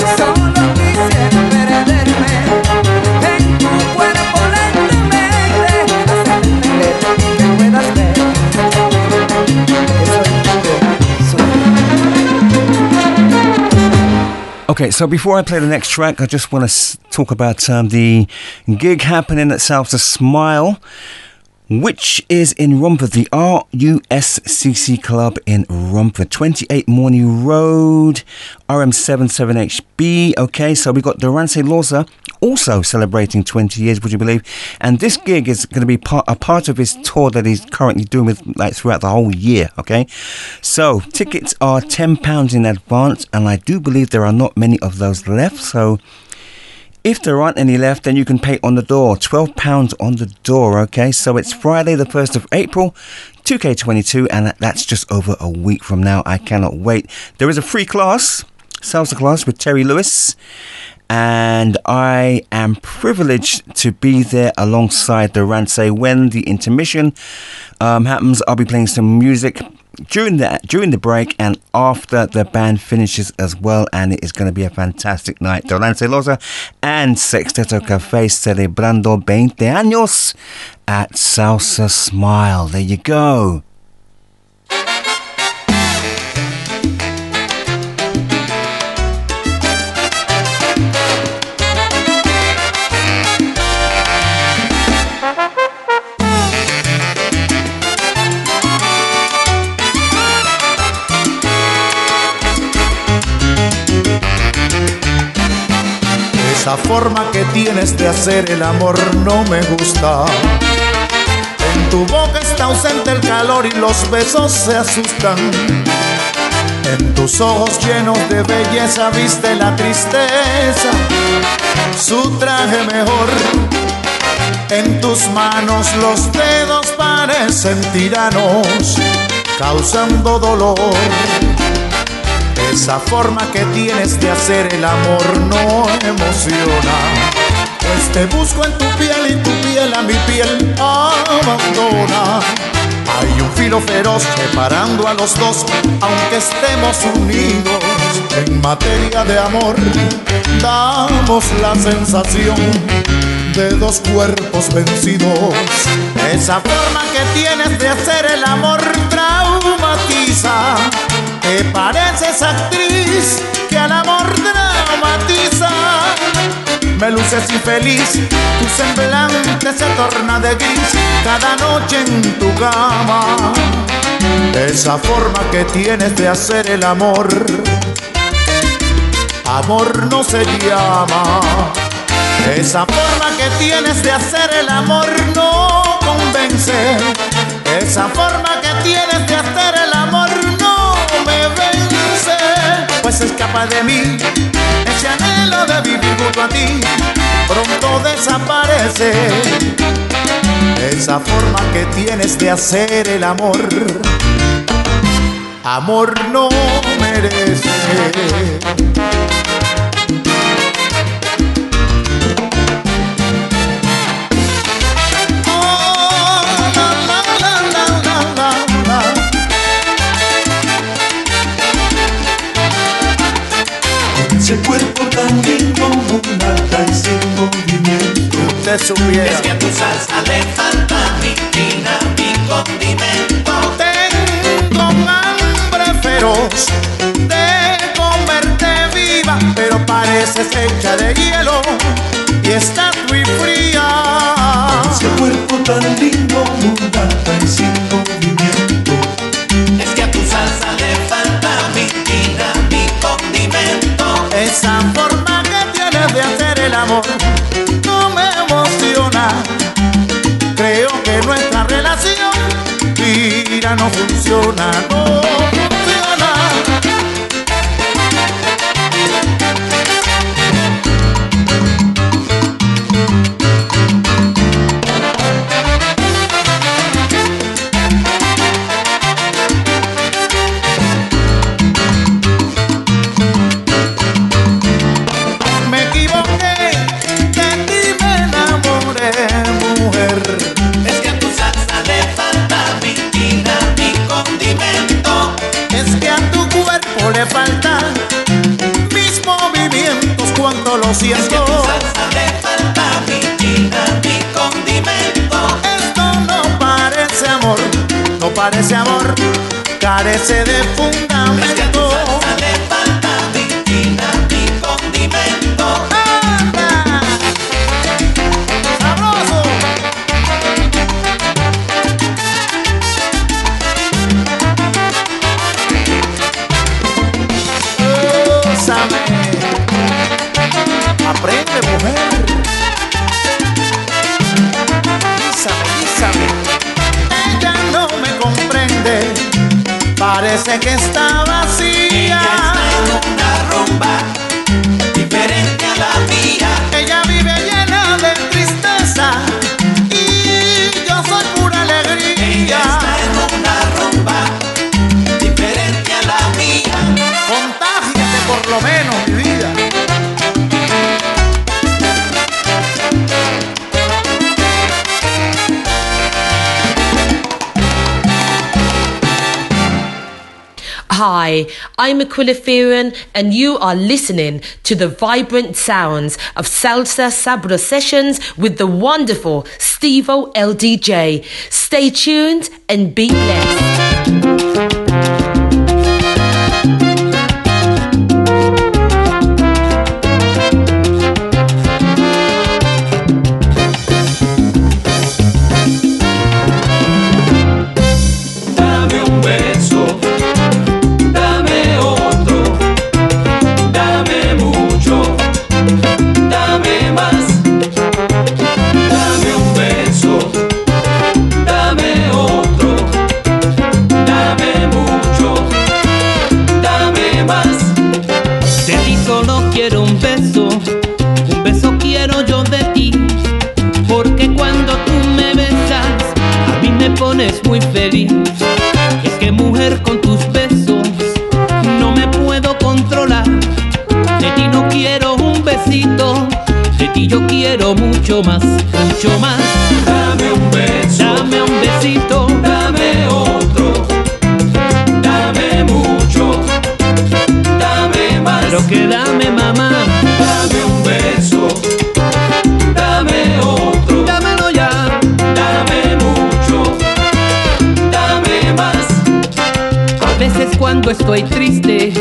Okay, so before I play the next track, I just want to s- talk about um, the gig happening at Salsa Smile, which is in Romford, the RUSCC Club in Romford, 28 Morning Road, RM77HB. Okay, so we got Dorance Lorza also celebrating 20 years, would you believe? And this gig is going to be part, a part of his tour that he's currently doing with like throughout the whole year. Okay, so tickets are £10 in advance, and I do believe there are not many of those left. So if there aren't any left, then you can pay on the door. £12 on the door, okay? So it's Friday, the 1st of April, 2K22, and that's just over a week from now. I cannot wait. There is a free class, salsa class with Terry Lewis, and I am privileged to be there alongside the Rance when the intermission um, happens. I'll be playing some music during the during the break and after the band finishes as well, and it is going to be a fantastic night. Dorance Lorza and Sexteto Cafe celebrando 20 años at Salsa Smile. There you go. Esa forma que tienes de hacer el amor no me gusta. En tu boca está ausente el calor y los besos se asustan. En tus ojos llenos de belleza viste la tristeza. Su traje mejor. En tus manos los dedos parecen tiranos, causando dolor. Esa forma que tienes de hacer el amor no emociona. Pues te busco en tu piel y tu piel a mi piel abandona. Hay un filo feroz separando a los dos, aunque estemos unidos. En materia de amor, damos la sensación de dos cuerpos vencidos. Esa forma que tienes de hacer el amor traumatiza. Te pareces actriz que al amor dramatiza. Me luces infeliz, tu semblante se torna de gris cada noche en tu cama. Esa forma que tienes de hacer el amor, amor no se llama. Esa forma que tienes de hacer el amor no convence. Esa forma que tienes de hacer Pues escapa de mí ese anhelo de vivir junto a ti. Pronto desaparece. Esa forma que tienes de hacer el amor. Amor no merece. Usted supiera. Es que a tu salsa le falta mi condimento. Tengo un hambre feroz de comerte viva, pero pareces hecha de hielo y estás muy fría. Ese cuerpo tan lindo, mulata y sin movimiento. Es que a tu salsa le falta mi fina, mi condimento. Esa forma que tienes de hacer no funciona. parece a I'm Aquiliferan, and you are listening to the vibrant sounds of Salsa Sabro Sessions with the wonderful Stevo LDJ. Stay tuned and be blessed. pones muy feliz. Es que mujer con tus besos no me puedo controlar. De ti no quiero un besito, de ti yo quiero mucho más, mucho más. Dame un beso, dame un besito, dame otro. Dame mucho, dame más. Pero cuando estoy triste.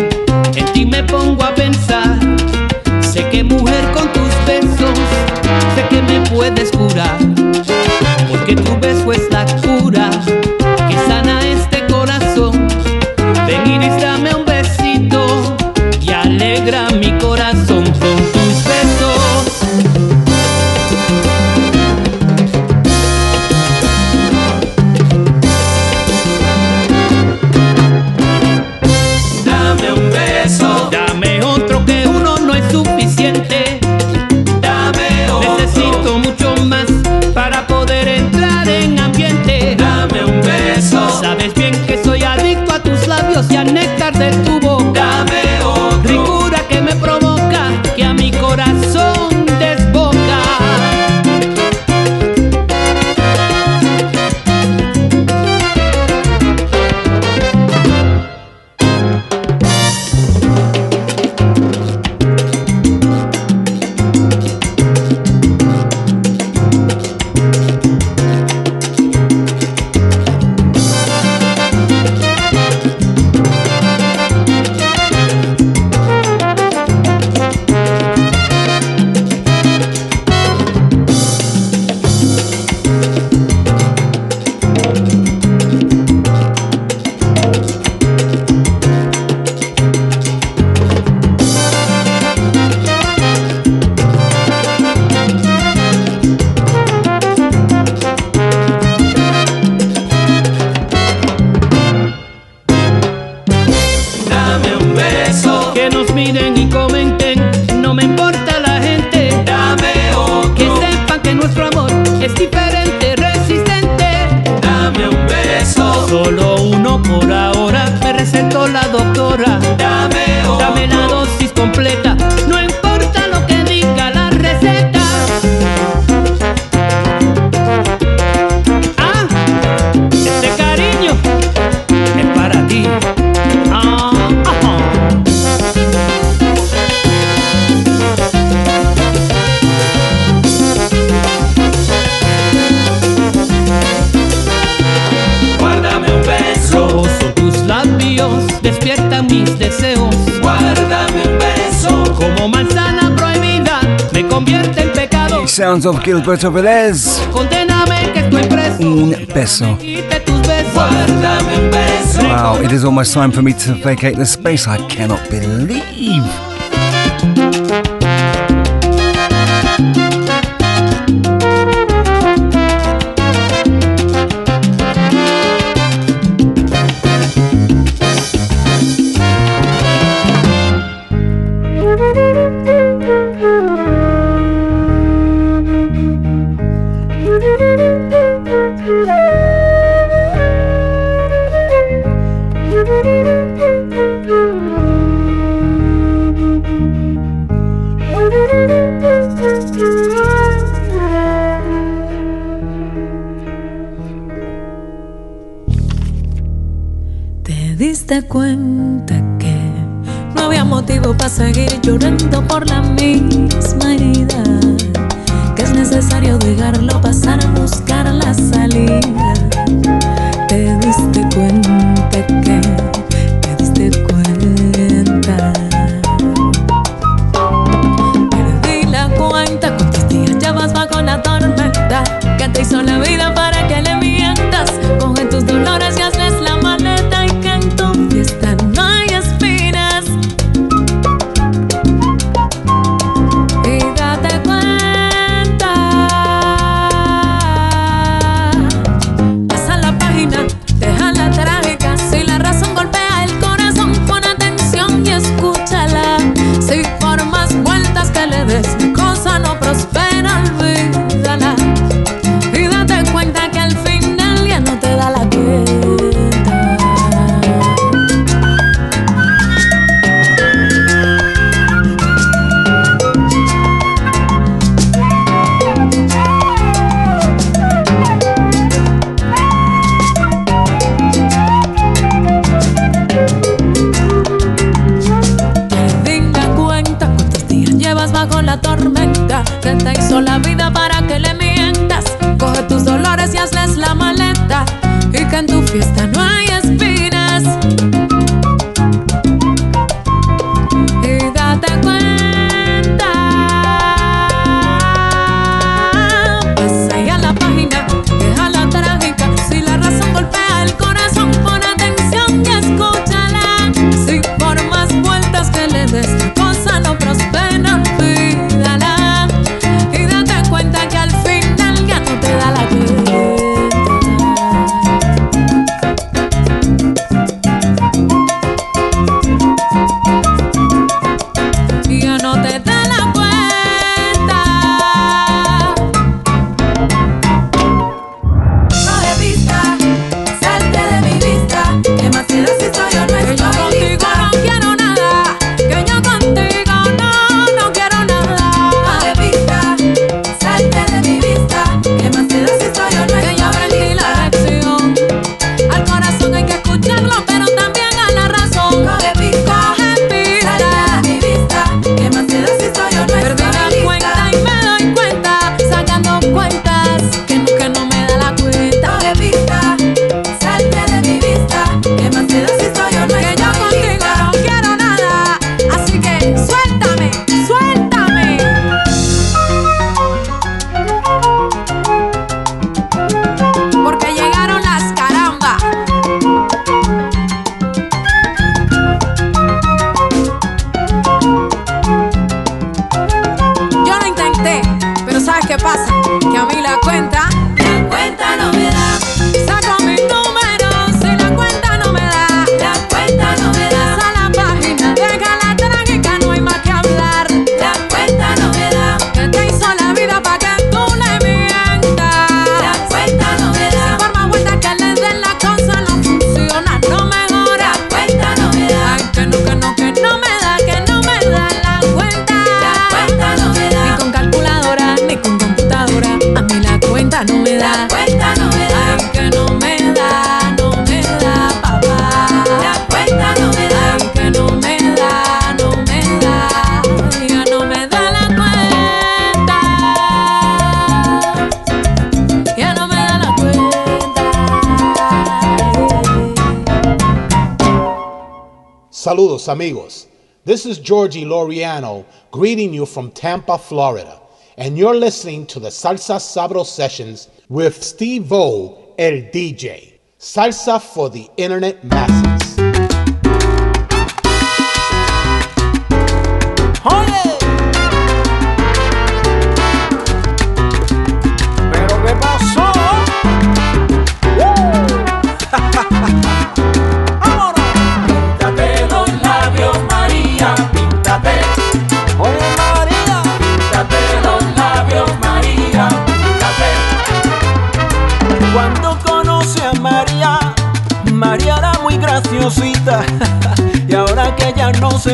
Sounds of Gilberto Perez, Un beso. Wow, it is almost time for me to vacate the space. I cannot believe a seguir llorando por la Saludos, amigos. This is Georgie Loriano greeting you from Tampa, Florida, and you're listening to the Salsa Sabro sessions with Steve O, el DJ. Salsa for the internet masses.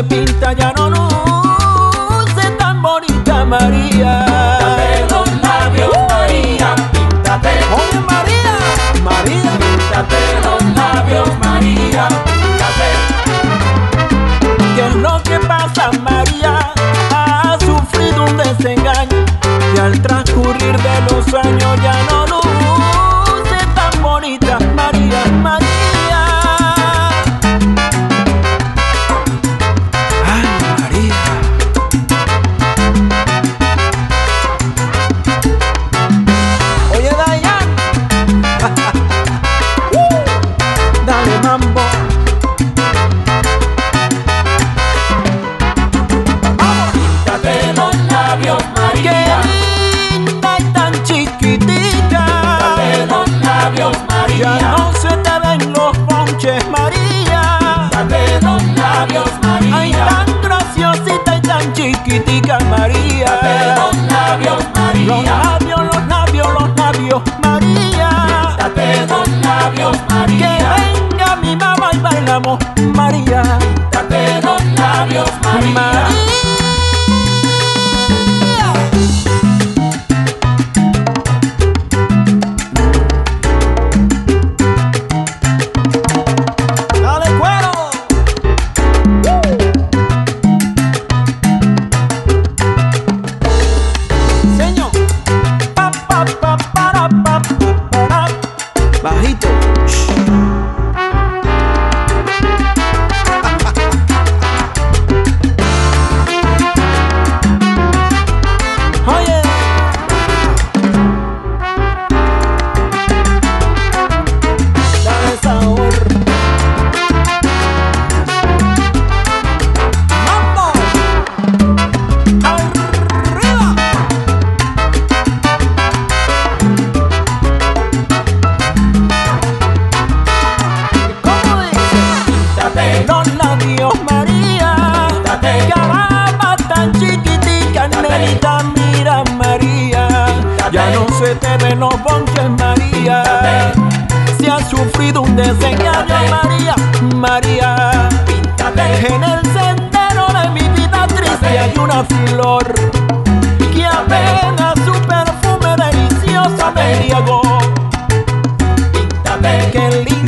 Pinta, ya no luce tan bonita María. Píntate los labios, María, píntate. Oye, María. María. Píntate los labios, María, píntate. ¿Qué es lo que pasa, María? Ha sufrido un desengaño y al transcurrir de los años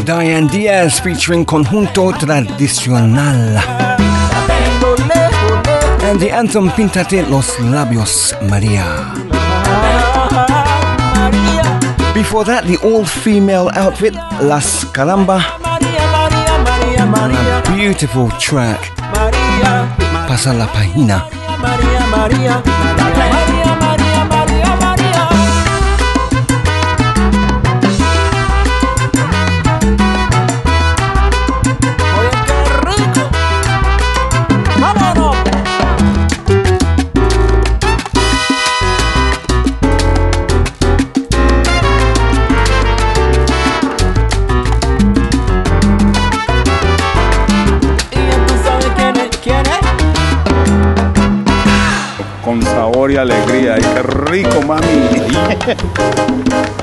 Diane Diaz featuring Conjunto Tradicional. And the anthem Pintate los Labios Maria. Before that, the all female outfit Las María, María, María, Beautiful track. Pasa la página. Con sabor y alegría. ¡Ay, qué rico, mami!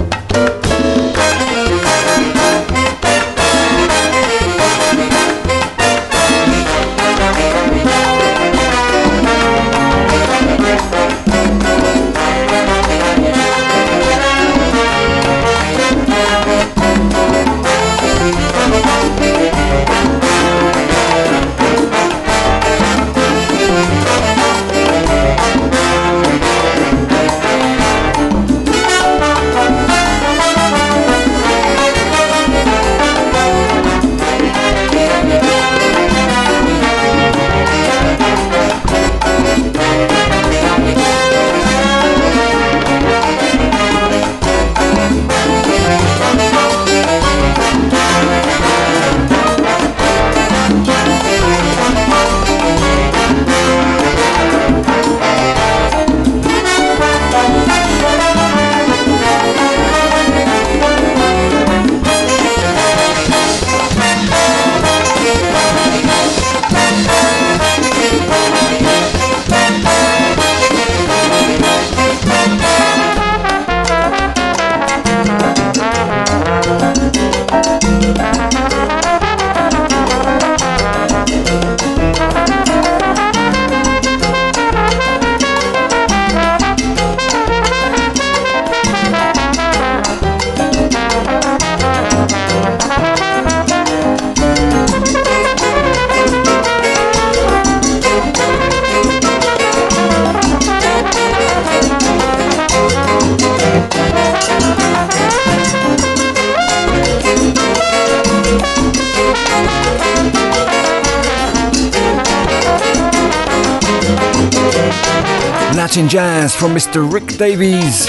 Davies.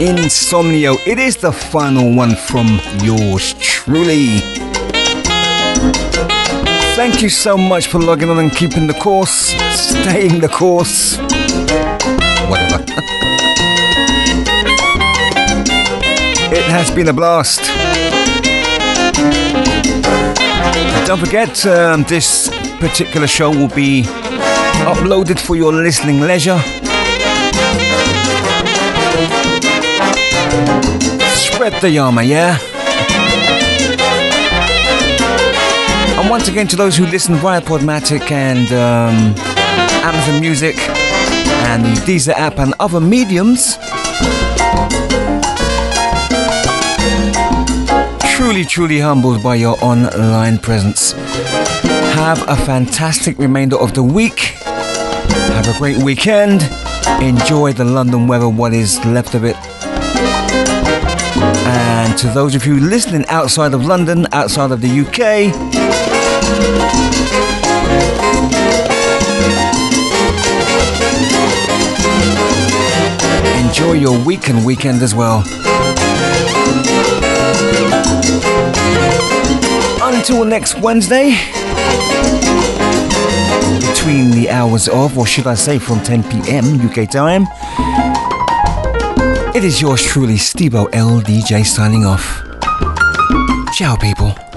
Insomnio. It is the final one from yours truly. Thank you so much for logging on and keeping the course, staying the course. Whatever. it has been a blast. Don't forget, um, this particular show will be uploaded for your listening leisure. Spread the yama, yeah? And once again, to those who listen via Podomatic and um, Amazon Music and the Deezer app and other mediums, truly, truly humbled by your online presence. Have a fantastic remainder of the week. Have a great weekend. Enjoy the London weather, what is left of it. And to those of you listening outside of London, outside of the UK, enjoy your week and weekend as well. Until next Wednesday, between the hours of, or should I say from 10 pm UK time, it is yours truly, Stevo LDJ signing off. Ciao, people.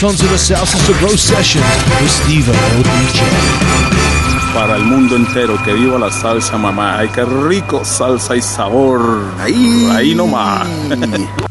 The Salsa Sabro session with Steve LDJ. Para el mundo entero, que viva la salsa, mamá. Ay, qué rico salsa y sabor. Ahí, ahí nomás.